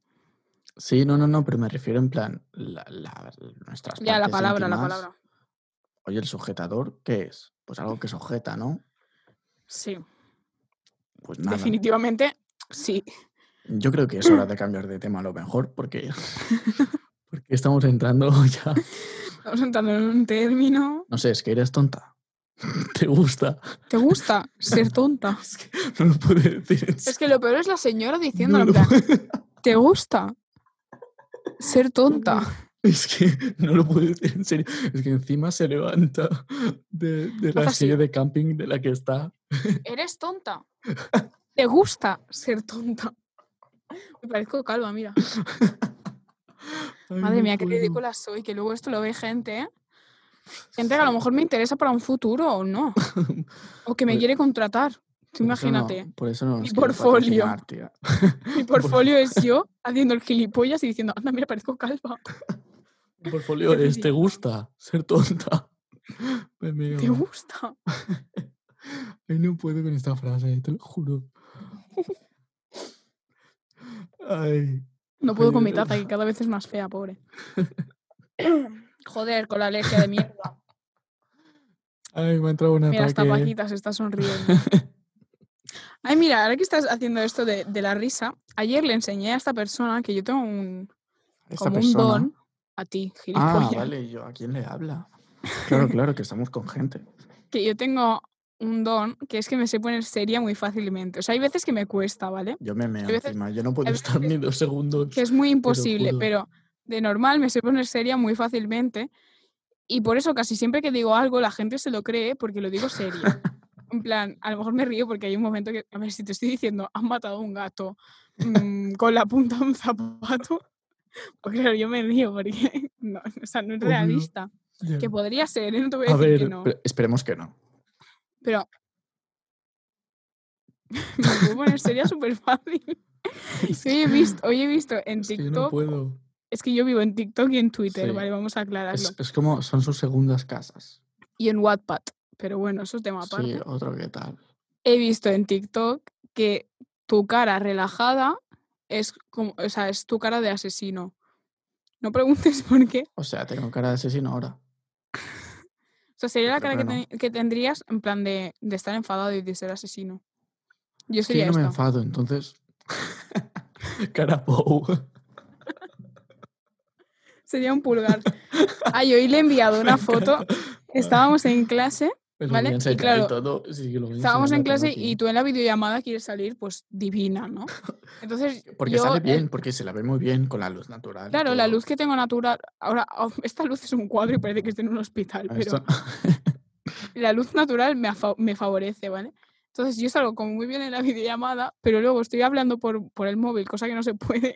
Sí, no, no, no, pero me refiero en plan, la, la- nuestras Ya, la palabra, la palabra. Oye, el sujetador, ¿qué es? Pues algo que sujeta, ¿no? Sí. Pues nada. Definitivamente, sí. Yo creo que es hora de cambiar de tema a lo mejor, porque, porque estamos entrando ya. Estamos entrando en un término. No sé, es que eres tonta. ¿Te gusta? ¿Te gusta ser tonta? Es que no lo puedo decir. en Es que lo peor es la señora diciendo, No en plan, ¿te gusta ser tonta? Es que no lo puedo decir en serio. Es que encima se levanta de, de la así. silla de camping de la que está. ¿Eres tonta? ¿Te gusta ser tonta? Me parezco calva, mira. Ay, Madre no mía, qué ridícula soy, que luego esto lo ve gente, ¿eh? Gente que a lo mejor me interesa para un futuro o no. O que me Pues- quiere contratar. Tú Por eso no- imagínate. por eso no Mi portfolio. Mi portfolio es yo haciendo el gilipollas y diciendo, anda, mira, parezco calva. Mi portfolio es, ¿te gusta ser tonta? ¿Te gusta? Ay, no puedo con esta frase, te lo juro. Ay, No puedo con mi taza, que cada vez es más fea, pobre. Joder, con la alergia de mierda. ay, me ha entrado un Mira, hasta. Paquita se está sonriendo. Ay, mira, ahora que estás haciendo esto de, de la risa, ayer le enseñé a esta persona que yo tengo un, Esta como un persona. don a ti, Ah, gilipollas. vale, yo, ¿a quién le habla? Claro, claro, que estamos con gente. Que yo tengo un don que es que me sé poner seria muy fácilmente. O sea, hay veces que me cuesta, ¿vale? Yo me meo veces- encima, yo no puedo estar ni dos segundos. Que es muy imposible, juro. pero de normal me sé poner seria muy fácilmente. Y por eso casi siempre que digo algo, la gente se lo cree porque lo digo seria. En plan, a lo mejor me río porque hay un momento que, a ver, si te estoy diciendo, han matado a un gato mm, con la punta de un zapato, pues claro, yo me río porque no, o sea, no es realista. Que podría ser, ¿eh? no te voy a, A decir que ver, no. pero esperemos que no. Pero me puedo poner seria súper fácil. Es Hoy he visto, hoy he visto en es que TikTok, no puedo. Es que yo vivo en TikTok y en Twitter, Sí. ¿vale? Vamos a aclararlo. Es, es como son sus segundas casas. Y en Wattpad, pero bueno, eso es tema aparte. Sí, otro que tal. He visto en TikTok que tu cara relajada es como, o sea, es tu cara de asesino. No preguntes por qué. O sea, tengo cara de asesino ahora. O sea, sería la cara que, tendrías en plan de, de estar enfadado y de ser asesino. Yo sería yo no me enfado, entonces. cara Pou. Sería un pulgar. Ay, hoy le he enviado una foto. Estábamos en clase, lo ¿Vale? Y claro, todo. Sí, estábamos en clase y tú en la videollamada quieres salir, pues divina, ¿no? Entonces, Porque yo, sale eh, bien, porque se la ve muy bien con la luz natural. Claro, la luz que tengo natural. Ahora, oh, esta luz es un cuadro y parece que estoy en un hospital, A pero la luz natural me, me favorece, ¿vale? Entonces yo salgo como muy bien en la videollamada, pero luego estoy hablando por, por el móvil, cosa que no se puede.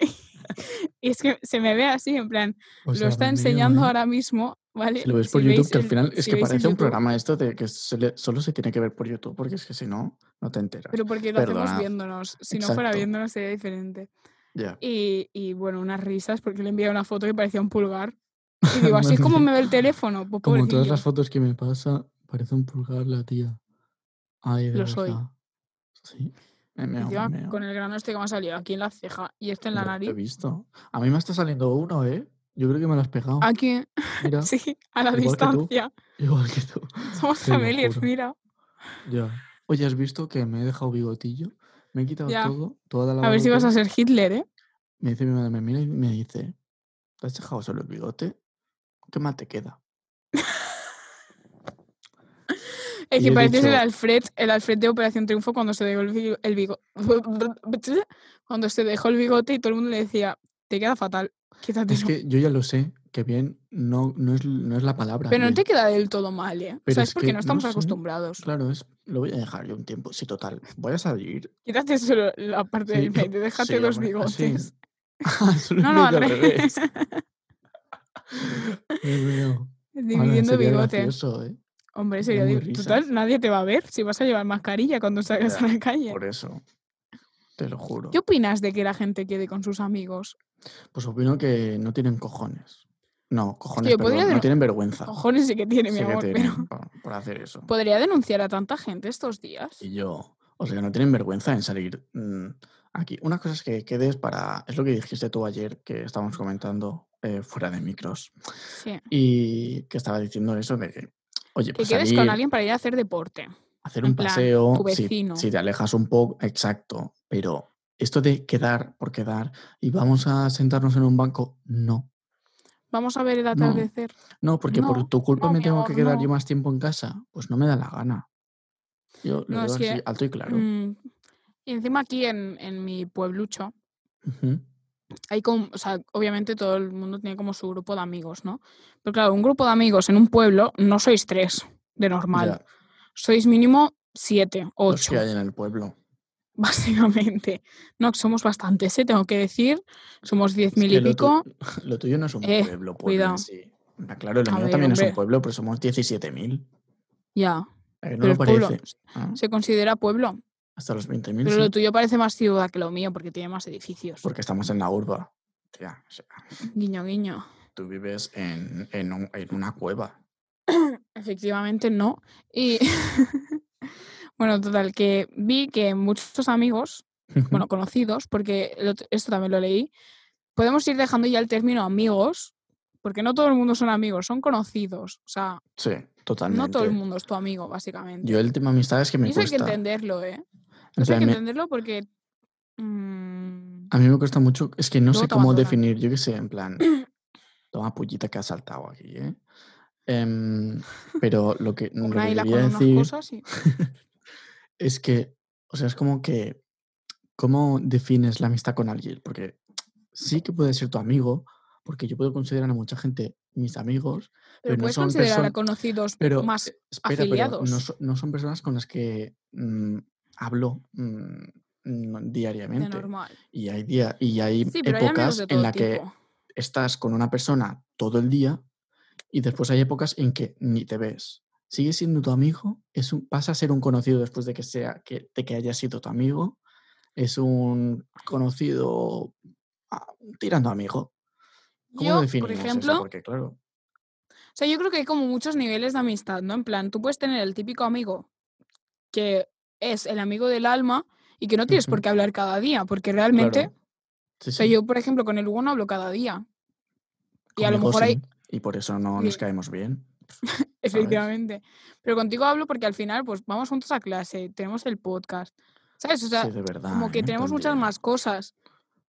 y es que se me ve así, en plan, o lo sea, está meneo, enseñando ¿eh? ahora mismo, ¿vale? Si lo ves Si por YouTube, veis que al el- final es si que parece un YouTube, programa esto de que se le- solo se tiene que ver por YouTube, porque es que si no, no te enteras. Pero porque lo hacemos Perdonad. viéndonos. Si no fuera Exacto. viéndonos sería diferente. Ya. Y, y, bueno, unas risas porque le envié una foto que parecía un pulgar. Y digo, así es como me ve el teléfono. Pues Como todas las fotos que me pasa, parece un pulgar la tía. Ay, Lo soy. verdad. Sí. Me meo, Encima, me meo. con el grano este que me ha salido aquí en la ceja y este en la Lo nariz. He visto. A mí me está saliendo uno, ¿eh? Yo creo que me lo has pegado. Aquí, Mira, sí, a la igual que tú. distancia. igual que tú. Somos juro. mira. Ya. Oye, ¿has visto que me he dejado bigotillo? Me he quitado Ya. todo, toda la A ver si vas a ser Hitler, ¿eh? Me dice mi madre, me mira y me dice, ¿te has dejado solo el bigote? ¿Qué mal te queda? Es que pareces el Alfred, el Alfred de Operación Triunfo cuando se dejó el, el bigote. Cuando se dejó el bigote y todo el mundo le decía, te queda fatal, quítatelo. Es que yo ya lo sé, que bien no, no, es, no es la palabra. Pero no te queda del todo mal, ¿eh? O Pero sea, es es porque que no no estamos sé. acostumbrados. Claro, es, lo voy a dejar yo un tiempo. Sí, total. Voy a salir. Quítate solo la parte Sí, del medio, déjate sí, los bigotes. Ah, solo No, no, al revés. Dios mío. Dividiendo sería bigote. gracioso, ¿eh? Hombre, Sería Total, nadie te va a ver si vas a llevar mascarilla cuando salgas Ya, a la calle. Por eso. Te lo juro. ¿Qué opinas de que la gente quede con sus amigos? Pues opino que no tienen cojones. No, cojones, podría no tienen vergüenza. Cojones sí que tiene, mi Sí que amor, tienen pero por, por hacer eso. podría denunciar a tanta gente estos días. Y yo, o sea, no tienen vergüenza en salir mm, aquí. Una cosa es que quedes para, es lo que dijiste tú ayer, que estábamos comentando eh, fuera de micros, Sí. y que estaba diciendo eso de que, oye, Que pues quedes con alguien para ir a hacer deporte. hacer un plan, paseo, tu vecino. si, te alejas un poco, exacto, pero esto de quedar por quedar y vamos a sentarnos en un banco, no. Vamos a ver el atardecer. No, porque No, por tu culpa no, me tengo amor, que quedar yo más tiempo en casa. Pues no me da la gana. Yo lo digo así, que, alto y claro. Mm, y encima aquí en, en mi pueblucho Ujú. Hay como, o sea, obviamente todo el mundo tiene como su grupo de amigos, ¿no? Pero claro, un grupo de amigos en un pueblo no sois tres de normal. Ya, Sois mínimo siete, los ocho, que hay en el pueblo. básicamente. No, somos bastantes, ¿eh? Tengo que decir. Somos diez mil y pico. tu- lo tuyo no es un Eh, pueblo, pueblo cuidado. sí. Claro, lo A mío ver, también es un pueblo, pero somos 17.000. Ya. ¿A que no Pero lo es pueblo. parece? Ah, Se considera pueblo. Hasta los 20.000, Pero sí, lo tuyo parece más ciudad que lo mío porque tiene más edificios. porque estamos en la urba. Tía, o sea, Guiño, guiño. tú vives en, en un- en una cueva. Efectivamente no. Y bueno, total, que vi que muchos amigos, bueno, conocidos, porque esto también lo leí, podemos ir dejando ya el término amigos, porque no todo el mundo son amigos, son conocidos. O sea, Sí, totalmente. no todo el mundo es tu amigo, básicamente. Yo el tema amistad es que me y eso hay que entenderlo, ¿eh? En Eso hay que entenderlo porque... mm, A mí me cuesta mucho, es que no sé cómo definir, yo qué sé, en plan, toma pullita que ha saltado aquí, ¿eh? Em, pero lo que, lo que quería decir cosas es que, o sea, es como que, ¿cómo defines la amistad con alguien? Porque sí que puede ser tu amigo, porque yo puedo considerar a mucha gente mis amigos, Pero, pero no puedes son considerar a conocidos Pero, más espera, pero no, afiliados. so- no son personas con las que mm, hablo mm, no- de diariamente. normal. Y hay, día, y hay Sí, épocas en todo la que estás con una persona todo el día y después hay épocas en que ni te ves. Sigue siendo tu amigo, es un, pasa a ser un conocido después de que sea que, de que haya sido tu amigo. Es un conocido ah, tirando amigo. ¿Cómo lo Yo, por definimos eso? ejemplo, Porque claro, o sea, yo creo que hay como muchos niveles de amistad, ¿no? En plan, tú puedes tener el típico amigo que es el amigo del alma y que no tienes por qué hablar cada día, porque realmente, claro, sí, o sea, yo, por ejemplo, con el Hugo no hablo cada día. Y a lo mejor hay, y por eso no nos caemos bien, ¿sabes? efectivamente. Pero contigo hablo porque al final, pues vamos juntos a clase, tenemos el podcast, ¿sabes? O Sí, sea, de verdad, como que ¿eh? Tenemos muchas día, más cosas.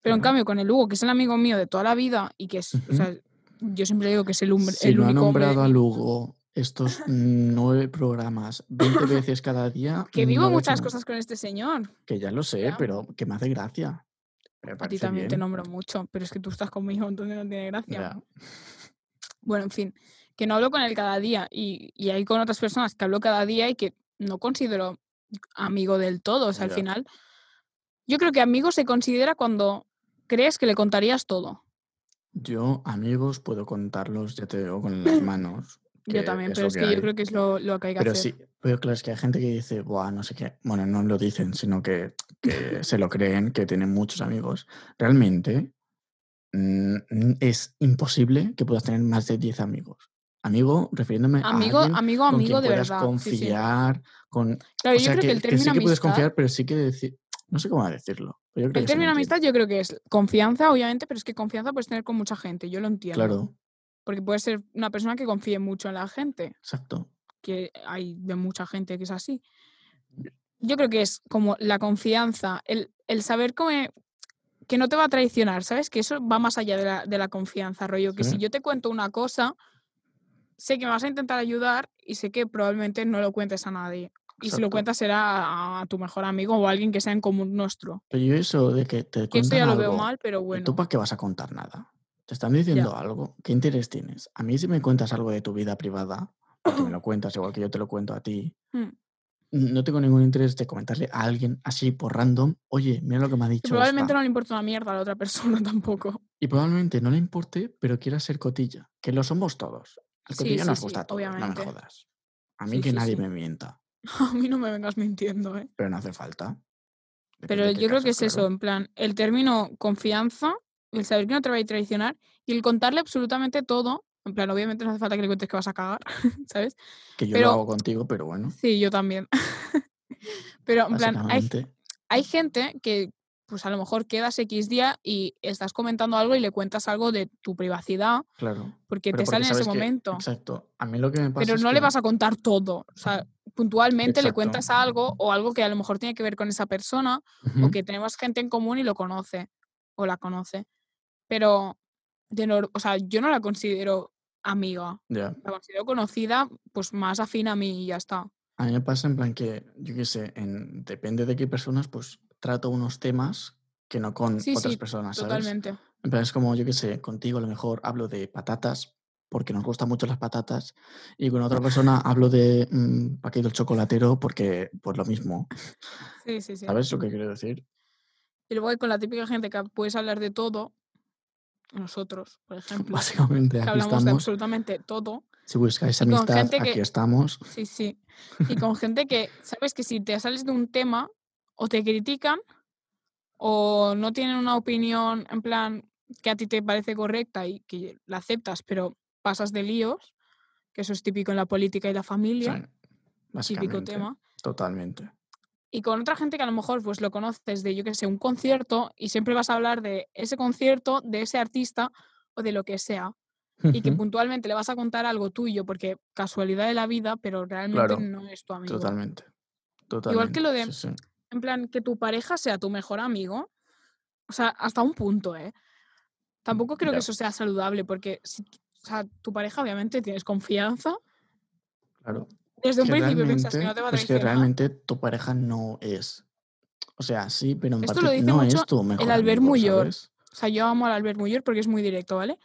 Pero en cambio, con el Hugo, que es el amigo mío de toda la vida y que es, o sea, yo siempre digo que es el, hombre- Si el no ha único hombre nombrado a mi Lugo estos nueve programas 20 veces cada día, Que vivo muchas cosas con este señor. Que ya lo sé, Ya. pero que me hace gracia. Me A ti también te nombro mucho, pero es que tú estás conmigo, entonces no tiene gracia. Ya. Bueno, en fin, que no hablo con él cada día y, y hay con otras personas que hablo cada día y que no considero amigo del todo. O sea, al final, yo creo que amigo se considera cuando crees que le contarías todo. Yo, amigos, puedo contarlos, ya te digo, con las manos. Yo Que también, pero es que que yo creo que es lo, lo que hay que Pero hacer. sí, pero claro, es que hay gente que dice, Buah, no sé qué. Bueno, no lo dicen, sino que, que se lo creen, que tienen muchos amigos. Realmente es imposible que puedas tener más de 10 amigos. Amigo, refiriéndome a Amigo, alguien amigo, con amigo quien de puedas verdad. Sí, sí. confiar, con... Claro, O yo sea, creo que, que, el que término sí que puedes confiar, pero sí que decir... No sé cómo decirlo. Pero yo creo el que término amistad yo creo que es confianza, obviamente, pero es que confianza puedes tener con mucha gente, yo lo entiendo. Claro, Porque puedes ser una persona que confíe mucho en la gente, exacto. que hay de mucha gente que es así. Yo creo que es como la confianza, el, el saber cómo, que no te va a traicionar, ¿sabes? Que eso va más allá de la, de la confianza, rollo. Que si yo te cuento una cosa, sé que me vas a intentar ayudar y sé que probablemente no lo cuentes a nadie. Y si lo cuentas será a, tu mejor amigo o a alguien que sea en común nuestro. Pero yo eso de que te Que esto ya lo veo mal, pero ¿y tú bueno. para qué vas a contar nada? Te están diciendo algo, ¿qué interés tienes? A mí si me cuentas algo de tu vida privada, porque me lo cuentas igual que yo te lo cuento a ti, Mm. no tengo ningún interés de comentarle a alguien así por random, oye, mira lo que me ha dicho probablemente esta. no le importa una mierda a la otra persona tampoco. Y probablemente no le importe, pero quiera ser cotilla, que lo somos todos. El Sí, cotilla sí, nos sí, gusta a todos, no me obviamente. jodas. A mí Sí, que sí, nadie sí. me mienta, A mí no me vengas mintiendo, ¿eh? pero no hace falta. Pero Depende de qué yo creo que es eso, claro. en plan, el término confianza, el saber que no te va a traicionar y el contarle absolutamente todo. En plan, obviamente no hace falta que le cuentes que vas a cagar, ¿sabes? Que yo Pero- lo hago contigo, pero bueno, Sí, yo también. Pero en plan, hay, hay gente que, pues a lo mejor quedas X día y estás comentando algo y le cuentas algo de tu privacidad Claro. porque te sale en ese que- momento. exacto. A mí lo que me pasa Pero es no que, le vas a contar todo. O sea, puntualmente le cuentas algo o algo que a lo mejor tiene que ver con esa persona o que tenemos gente en común y lo conoce o la conoce. Pero, de nor- o sea, yo no la considero amiga, ya. la considero conocida, pues más afín a mí y ya está. A mí me pasa en plan que, yo qué sé, en, depende de qué personas, pues trato unos temas que no con Sí, otras sí, personas, ¿sabes? totalmente. En plan, es como, yo qué sé, contigo a lo mejor hablo de patatas, porque nos gustan mucho las patatas, y con otra persona hablo de mm, Paquito el chocolatero, porque, pues lo mismo, Sí, sí, sí. ¿sabes lo que quiero decir? Y luego hay con la típica gente que puedes hablar de todo, nosotros, por ejemplo, Básicamente, que aquí hablamos de absolutamente todo. Si buscáis amistad, gente aquí que- estamos. Sí, sí. Y con gente que, sabes que si te sales de un tema, o te critican, o no tienen una opinión en plan que a ti te parece correcta y que la aceptas, pero pasas de líos, que eso es típico en la política y la Sí, familia, típico básicamente. tema. Totalmente. Y con otra gente que a lo mejor pues lo conoces de, yo que sé, un concierto y siempre vas a hablar de ese concierto, de ese artista o de lo que sea. Y que puntualmente le vas a contar algo tuyo porque casualidad de la vida, pero realmente Claro, no es tu amigo. Totalmente. Igual que lo de- sí, sí. En plan, que tu pareja sea tu mejor amigo. O sea, hasta un punto, ¿eh? Tampoco creo que eso sea saludable porque, si, o sea, tu pareja obviamente tienes confianza. Claro. Desde un principio piensas que no te va a es que traicionar. realmente tu pareja no es. O sea, sí, pero en Esto parte lo dice no mucho es tu mejor Albert amigo, Muyor. ¿sabes? o sea, yo amo al Albert Muller porque es muy directo, ¿vale?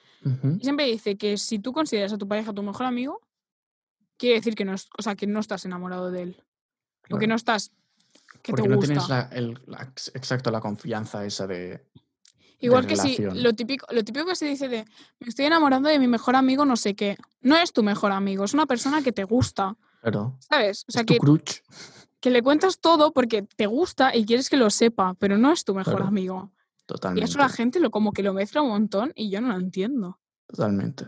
Y siempre dice que si tú consideras a tu pareja tu mejor amigo, quiere decir que no, es- o sea, que no estás enamorado de él. O que no estás, que Porque te no gusta. tienes la, el- la ex- exacto la confianza esa de. Igual de que si relación. lo típico, lo típico que se dice de me estoy enamorando de mi mejor amigo, no sé qué. No es tu mejor amigo, es una persona que te gusta, Claro. ¿sabes? O sea, es tu que, que le cuentas todo porque te gusta y quieres que lo sepa, pero no es tu mejor Claro, amigo. Y Totalmente. eso la gente lo como que lo mezcla un montón y yo no lo entiendo. Totalmente.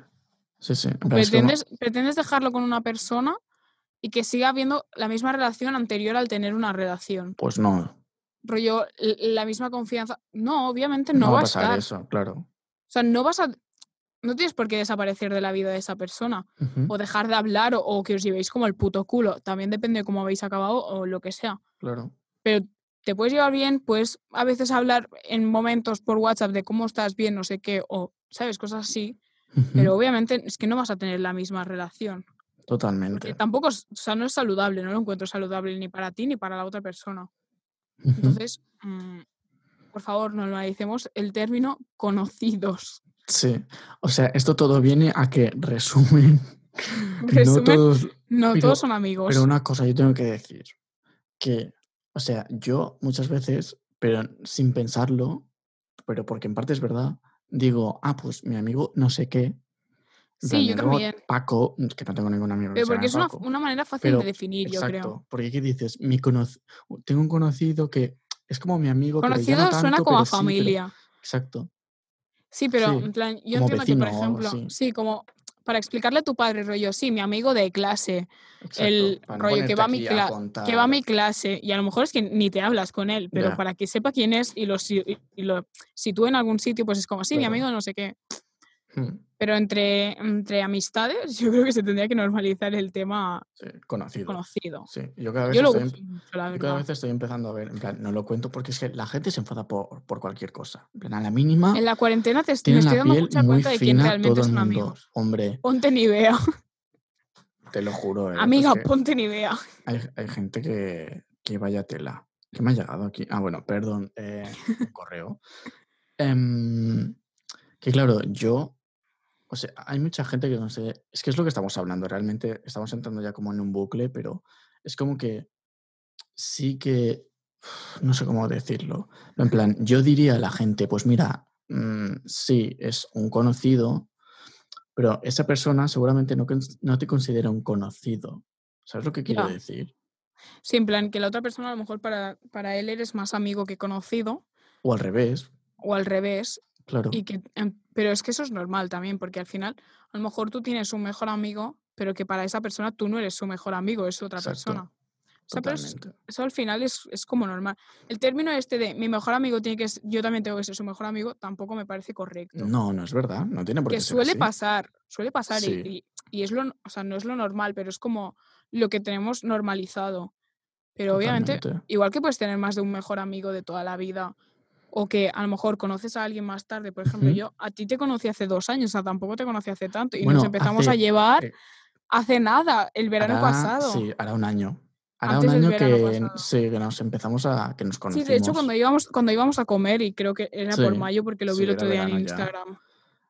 Sí, sí. como- Pretendes, pretendes dejarlo con una persona y que siga habiendo la misma relación anterior al tener una relación. Pues no. Rollo, la misma confianza. No, obviamente No, no, va a a pasar estar. eso, claro. O sea, no vas a. No tienes por qué desaparecer de la vida de esa persona. O dejar de hablar o, o que os llevéis como el puto culo. También depende de cómo habéis acabado o lo que sea. Claro. Pero te puedes llevar bien, puedes a veces hablar en momentos por WhatsApp de cómo estás bien, no sé qué, o, ¿sabes? Cosas así. Pero obviamente es que no vas a tener la misma relación. Porque Totalmente. tampoco, es- o sea, no es saludable, no lo encuentro saludable ni para ti ni para la otra persona. Entonces, mm, por favor, normalicemos el término conocidos. Sí. O sea, esto todo viene a que resumen. Resumen, no todos. No, pero- todos son amigos. Pero una cosa yo tengo que decir. Que, o sea, yo muchas veces, pero sin pensarlo, pero porque en parte es verdad, digo, ah, pues mi amigo no sé qué. Sí, yo también. Paco, que no tengo ningún amigo Pero porque es una, Paco. una manera fácil pero- de definir, yo Exacto, creo. porque ¿qué dices? Mi tengo un conocido que es como mi amigo, pero ya Conocido no suena como a pero sí, pero- familia. Exacto. Sí, pero Sí, en plan, yo entiendo que, por ejemplo, sí, como para explicarle a tu padre, rollo, sí, mi amigo de clase, exacto, el rollo que va, a mi cla- que va a mi clase, y a lo mejor es que ni te hablas con él, pero para que sepa quién es y lo, si- y- lo sitúe en algún sitio, pues es como, sí, mi amigo no sé qué. Hmm, Pero entre, entre amistades, yo creo que se tendría que normalizar el tema sí, conocido. conocido. Sí, yo cada vez Yo lo estoy, uso em- yo cada vez estoy empezando a ver, en plan, no lo cuento porque es que la gente se enfada por, por cualquier cosa. En plan, a la mínima En la cuarentena te, me estoy dando mucha cuenta de quién realmente son mundo. amigos. Hombre, Ponte Nivea. te lo juro, eh, Amiga, que ponte Nivea. hay, hay gente que, que vaya tela. ¿Qué me ha llegado aquí? Ah, bueno, perdón, eh, un correo. Em, que claro, yo, o sea, hay mucha gente que no sé, es que es lo que estamos hablando, realmente estamos entrando ya como en un bucle, pero es como que sí que, no sé cómo decirlo, en plan, yo diría a la gente, pues mira, mm, sí, es un conocido, pero esa persona seguramente no, te considera un conocido. ¿Sabes lo que quiero decir? Sí, en plan, que la otra persona a lo mejor para, para él eres más amigo que conocido, O al revés, o al revés, claro. y que, em, pero es que eso es normal también, porque al final a lo mejor tú tienes un mejor amigo, pero que para esa persona tú no eres su mejor amigo, es otra Exacto, persona. O sea, pero es- eso al final es, es como normal. El término este de mi mejor amigo tiene que ser, yo también tengo que ser su mejor amigo, tampoco me parece correcto. No, no es verdad, no tiene por que qué ser suele así. pasar, suele pasar y- Sí. y, y es lo, o sea, no es lo normal, pero es como lo que tenemos normalizado. Pero obviamente, Totalmente. igual que puedes tener más de un mejor amigo de toda la vida, o que a lo mejor conoces a alguien más tarde, por ejemplo, yo a ti te conocí hace dos años, o sea, tampoco te conocí hace tanto, y Bueno, nos empezamos a llevar eh, hace nada, el verano hará- pasado. Sí, hará un año. Hará Antes un año que, sí, que nos empezamos a. que nos Sí, conocimos. de hecho, cuando íbamos, cuando íbamos a comer, y creo que era por Sí, mayo porque lo sí, vi el otro día en ya. Instagram.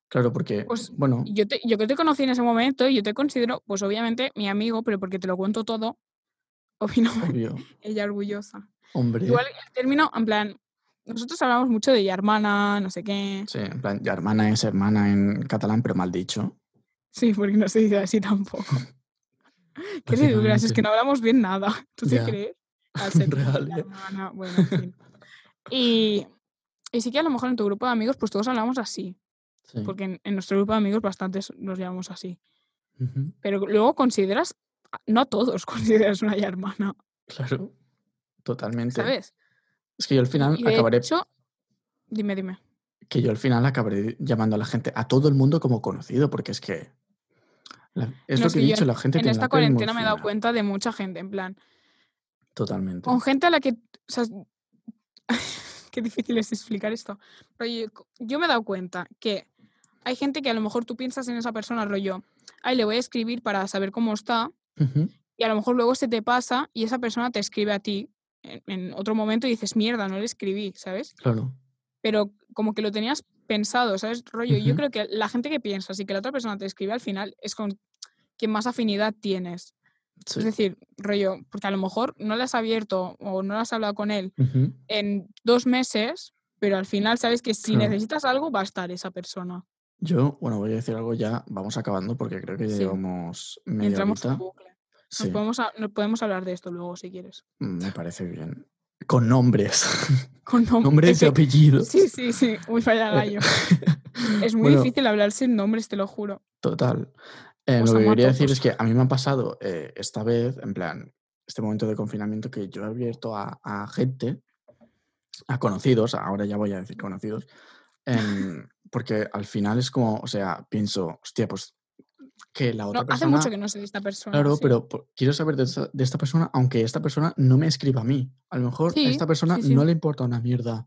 Claro, porque, Pues, bueno, Yo te, yo que te conocí en ese momento y yo te considero, pues obviamente, mi amigo, pero porque te lo cuento todo, opino obvio. ella orgullosa. Hombre. Igual el término, en plan, nosotros hablamos mucho de hermana, no sé qué. Sí, en plan, hermana es hermana en catalán, pero mal dicho. Sí, porque no se dice así tampoco. Qué ridículas, es que no hablamos bien nada. ¿Tú te crees? Al ser Real, ¿eh? hermana, bueno, en fin. Y, y sí que a lo mejor en tu grupo de amigos, pues todos hablamos así. Sí. Porque en, en nuestro grupo de amigos bastantes nos llamamos así. Pero luego consideras, no a todos consideras una ya hermana, Claro. Totalmente. ¿sabes? Es que yo al final y acabaré. hecho, dime, dime. que yo al final acabaré llamando a la gente, a todo el mundo como conocido, porque es que. la- es No, lo que he dicho, la gente En esta cuarentena me he dado cuenta de mucha gente, en plan, Totalmente. con gente a la que, o sea, qué difícil es explicar esto. Co- yo me he dado cuenta que hay gente que a lo mejor tú piensas en esa persona, rollo, ay, le voy a escribir para saber cómo está, y a lo mejor luego se te pasa y esa persona te escribe a ti en, en otro momento y dices, mierda, no le escribí, ¿sabes? Claro. Pero como que lo tenías pensado, ¿sabes? Rollo, yo creo que la gente que piensa, y que la otra persona te escribe al final, es con quien más afinidad tienes. Sí. Es decir, rollo, porque a lo mejor no le has abierto o no le has hablado con él en dos meses, pero al final sabes que si Claro. necesitas algo va a estar esa persona. Yo, bueno, voy a decir algo ya, vamos acabando porque creo que ya Sí. llevamos media entramos en bucle. Nos, Sí, podemos, a- nos podemos hablar de esto luego si quieres. me parece bien. Con nombres. Con nom- nombres es y apellidos. Sí, sí, sí. Muy falla gallo. Es muy Bueno, difícil hablar sin nombres, te lo juro. Total. Eh, lo que quería decir es que a mí me ha pasado eh, esta vez, en plan, este momento de confinamiento, que yo he abierto a, a gente, a conocidos, ahora ya voy a decir conocidos, em, porque al final es como, o sea, pienso, hostia, pues que la otra No, hace persona... mucho que no sé de esta persona. Claro, sí. pero quiero saber de esta, de esta persona, aunque esta persona no me escriba a mí. A lo mejor a esta persona sí, no le importa una mierda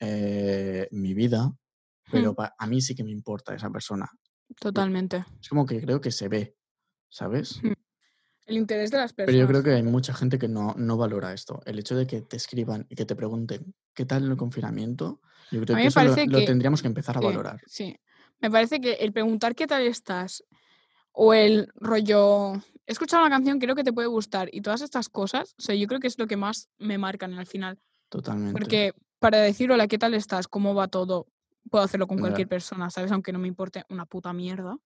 eh, mi vida, pero Mm. pa- a mí sí que me importa esa persona. Totalmente. Es como que creo que se ve, ¿sabes? Mm, El interés de las personas. Pero yo creo que hay mucha gente que no, no valora esto. El hecho de que te escriban y que te pregunten qué tal el confinamiento, yo creo que eso lo, tendríamos que empezar a valorar. Sí. Me parece que el preguntar qué tal estás o el rollo, he escuchado una canción, creo que te puede gustar y todas estas cosas, o sea, yo creo que es lo que más me marcan al final. Totalmente. Porque para decir, hola, ¿qué tal estás? ¿Cómo va todo? Puedo hacerlo con cualquier persona, ¿sabes? Aunque no me importe una puta mierda,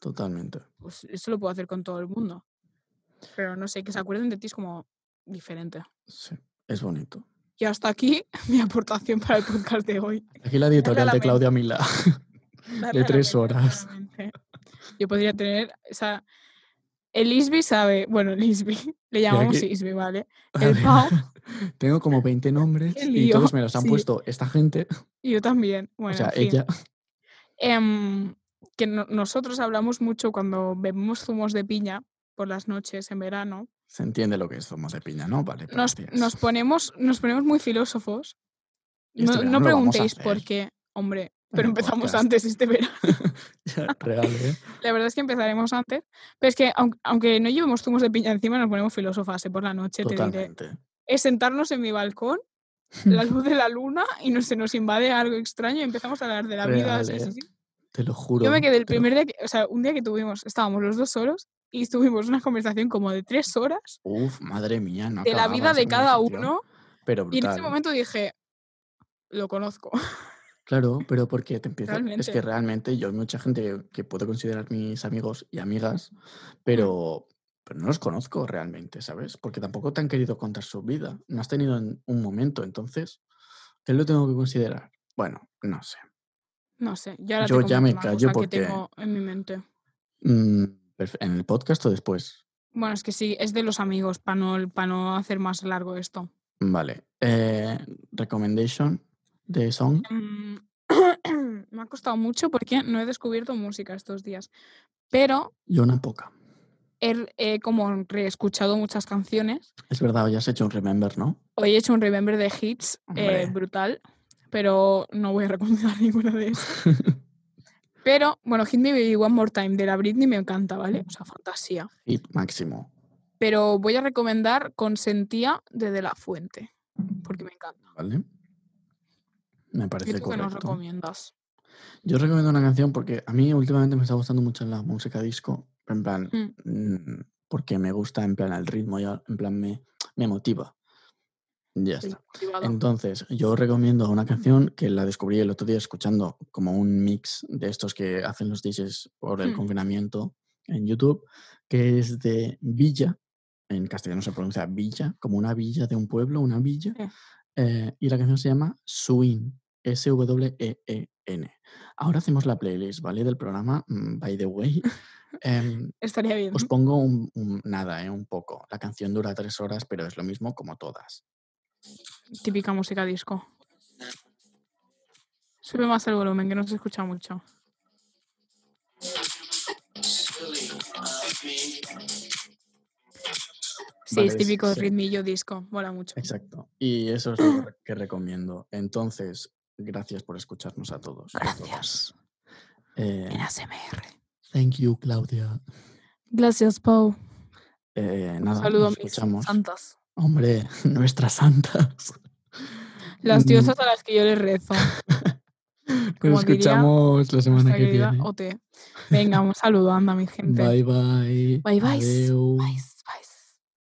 Totalmente. pues eso lo puedo hacer con todo el mundo. Pero no sé, que se acuerden de ti es como diferente. Sí, es bonito. Y hasta aquí mi aportación para el podcast de hoy. Aquí la editorial de. Claudia Mila. De tres horas. Yo podría tener, o sea, el Isbi sabe, bueno, el Isbi, le llamamos aquí- Isbi, ¿vale? El Pau, Tengo como 20 nombres y todos me los han sí. puesto esta gente, y yo también. Bueno, o sea, en fin. ella. Em, que no- nosotros hablamos mucho cuando bebemos zumos de piña por las noches en verano. Se entiende lo que es zumos de piña, ¿no? Vale, Nos, gracias. nos ponemos, nos ponemos muy filósofos. Este No, no preguntéis por qué, hombre, pero empezamos podcast. antes este verano. Real, ¿eh? La verdad es que empezaremos antes. Pero es que aun- aunque, no llevemos zumos de piña encima, nos ponemos filósofas ¿eh? por la noche, te diré. Totalmente. Es sentarnos en mi balcón, la luz de la luna, y no, se nos invade algo extraño y empezamos a hablar de la vida. Real, sí, ¿eh? sí. Te lo juro. Yo me quedé el te lo- primer día, que- o sea, un día que tuvimos, estábamos los dos solos y tuvimos una conversación como de tres horas Uf, madre mía, no de la vida de cada uno. Pero Y en brutal. ese momento dije, lo conozco. Claro, pero porque te empieza. Es que realmente yo hay mucha gente que, puedo considerar mis amigos y amigas, pero, pero no los conozco realmente, ¿sabes? Porque tampoco te han querido contar su vida. No has tenido en- un momento, entonces, ¿qué lo tengo que considerar? Bueno, no sé. No sé, yo ahora te Yo ya me callo porque- que tengo en mi mente. Mm, ¿En el podcast o después? Bueno, es que sí, es de los amigos, para no, pa no hacer más largo esto. Vale. Eh, recommendation de song. Mm, me ha costado mucho porque no he descubierto música estos días. Pero Y una poca. he, he como reescuchado muchas canciones. Es verdad, hoy has hecho un remember, ¿no? Hoy he hecho un remember de hits eh, brutal, pero no voy a recomendar ninguna de esas. Pero, bueno, Hit Me Baby One More Time de la Britney me encanta, ¿vale? O sea, fantasía. Hit máximo. Pero voy a recomendar Consentía de De La Fuente, porque me encanta. ¿Vale? Me ¿Y parece tú qué nos correcto. recomiendas? Yo recomiendo una canción porque a mí últimamente me está gustando mucho la música disco. En plan, Mm. mm, porque me gusta en plan el ritmo, y en plan me, me motiva. Ya está. Entonces, yo recomiendo una canción que la descubrí el otro día escuchando como un mix de estos que hacen los DJs por el Mm. confinamiento en YouTube, que es de Villa, en castellano se pronuncia Villa, como una villa de un pueblo, una villa, eh, y la canción se llama Swing, S-W-E-E-N. Ahora hacemos la playlist, ¿vale? Del programa, mm, by the way. Em, Estaría bien. os pongo un, un- nada, eh, un poco. La canción dura tres horas, pero es lo mismo como todas. Típica música disco. Sube más el volumen, que no se escucha mucho. Sí, Vale, es típico sí. ritmillo disco. Mola mucho. Exacto. Y eso es lo que recomiendo. Entonces, gracias por escucharnos a todos. Gracias. Eh, En ASMR. thank you, Claudia. Gracias, Pau. Eh, nada, Saludo a nos mis escuchamos. santas. Hombre, nuestras santas. Las Mm, diosas a las que yo les rezo. Como Nos diría escuchamos la semana que viene. OT. Venga, un saludo, anda, mi gente. Bye bye. Bye. Bye.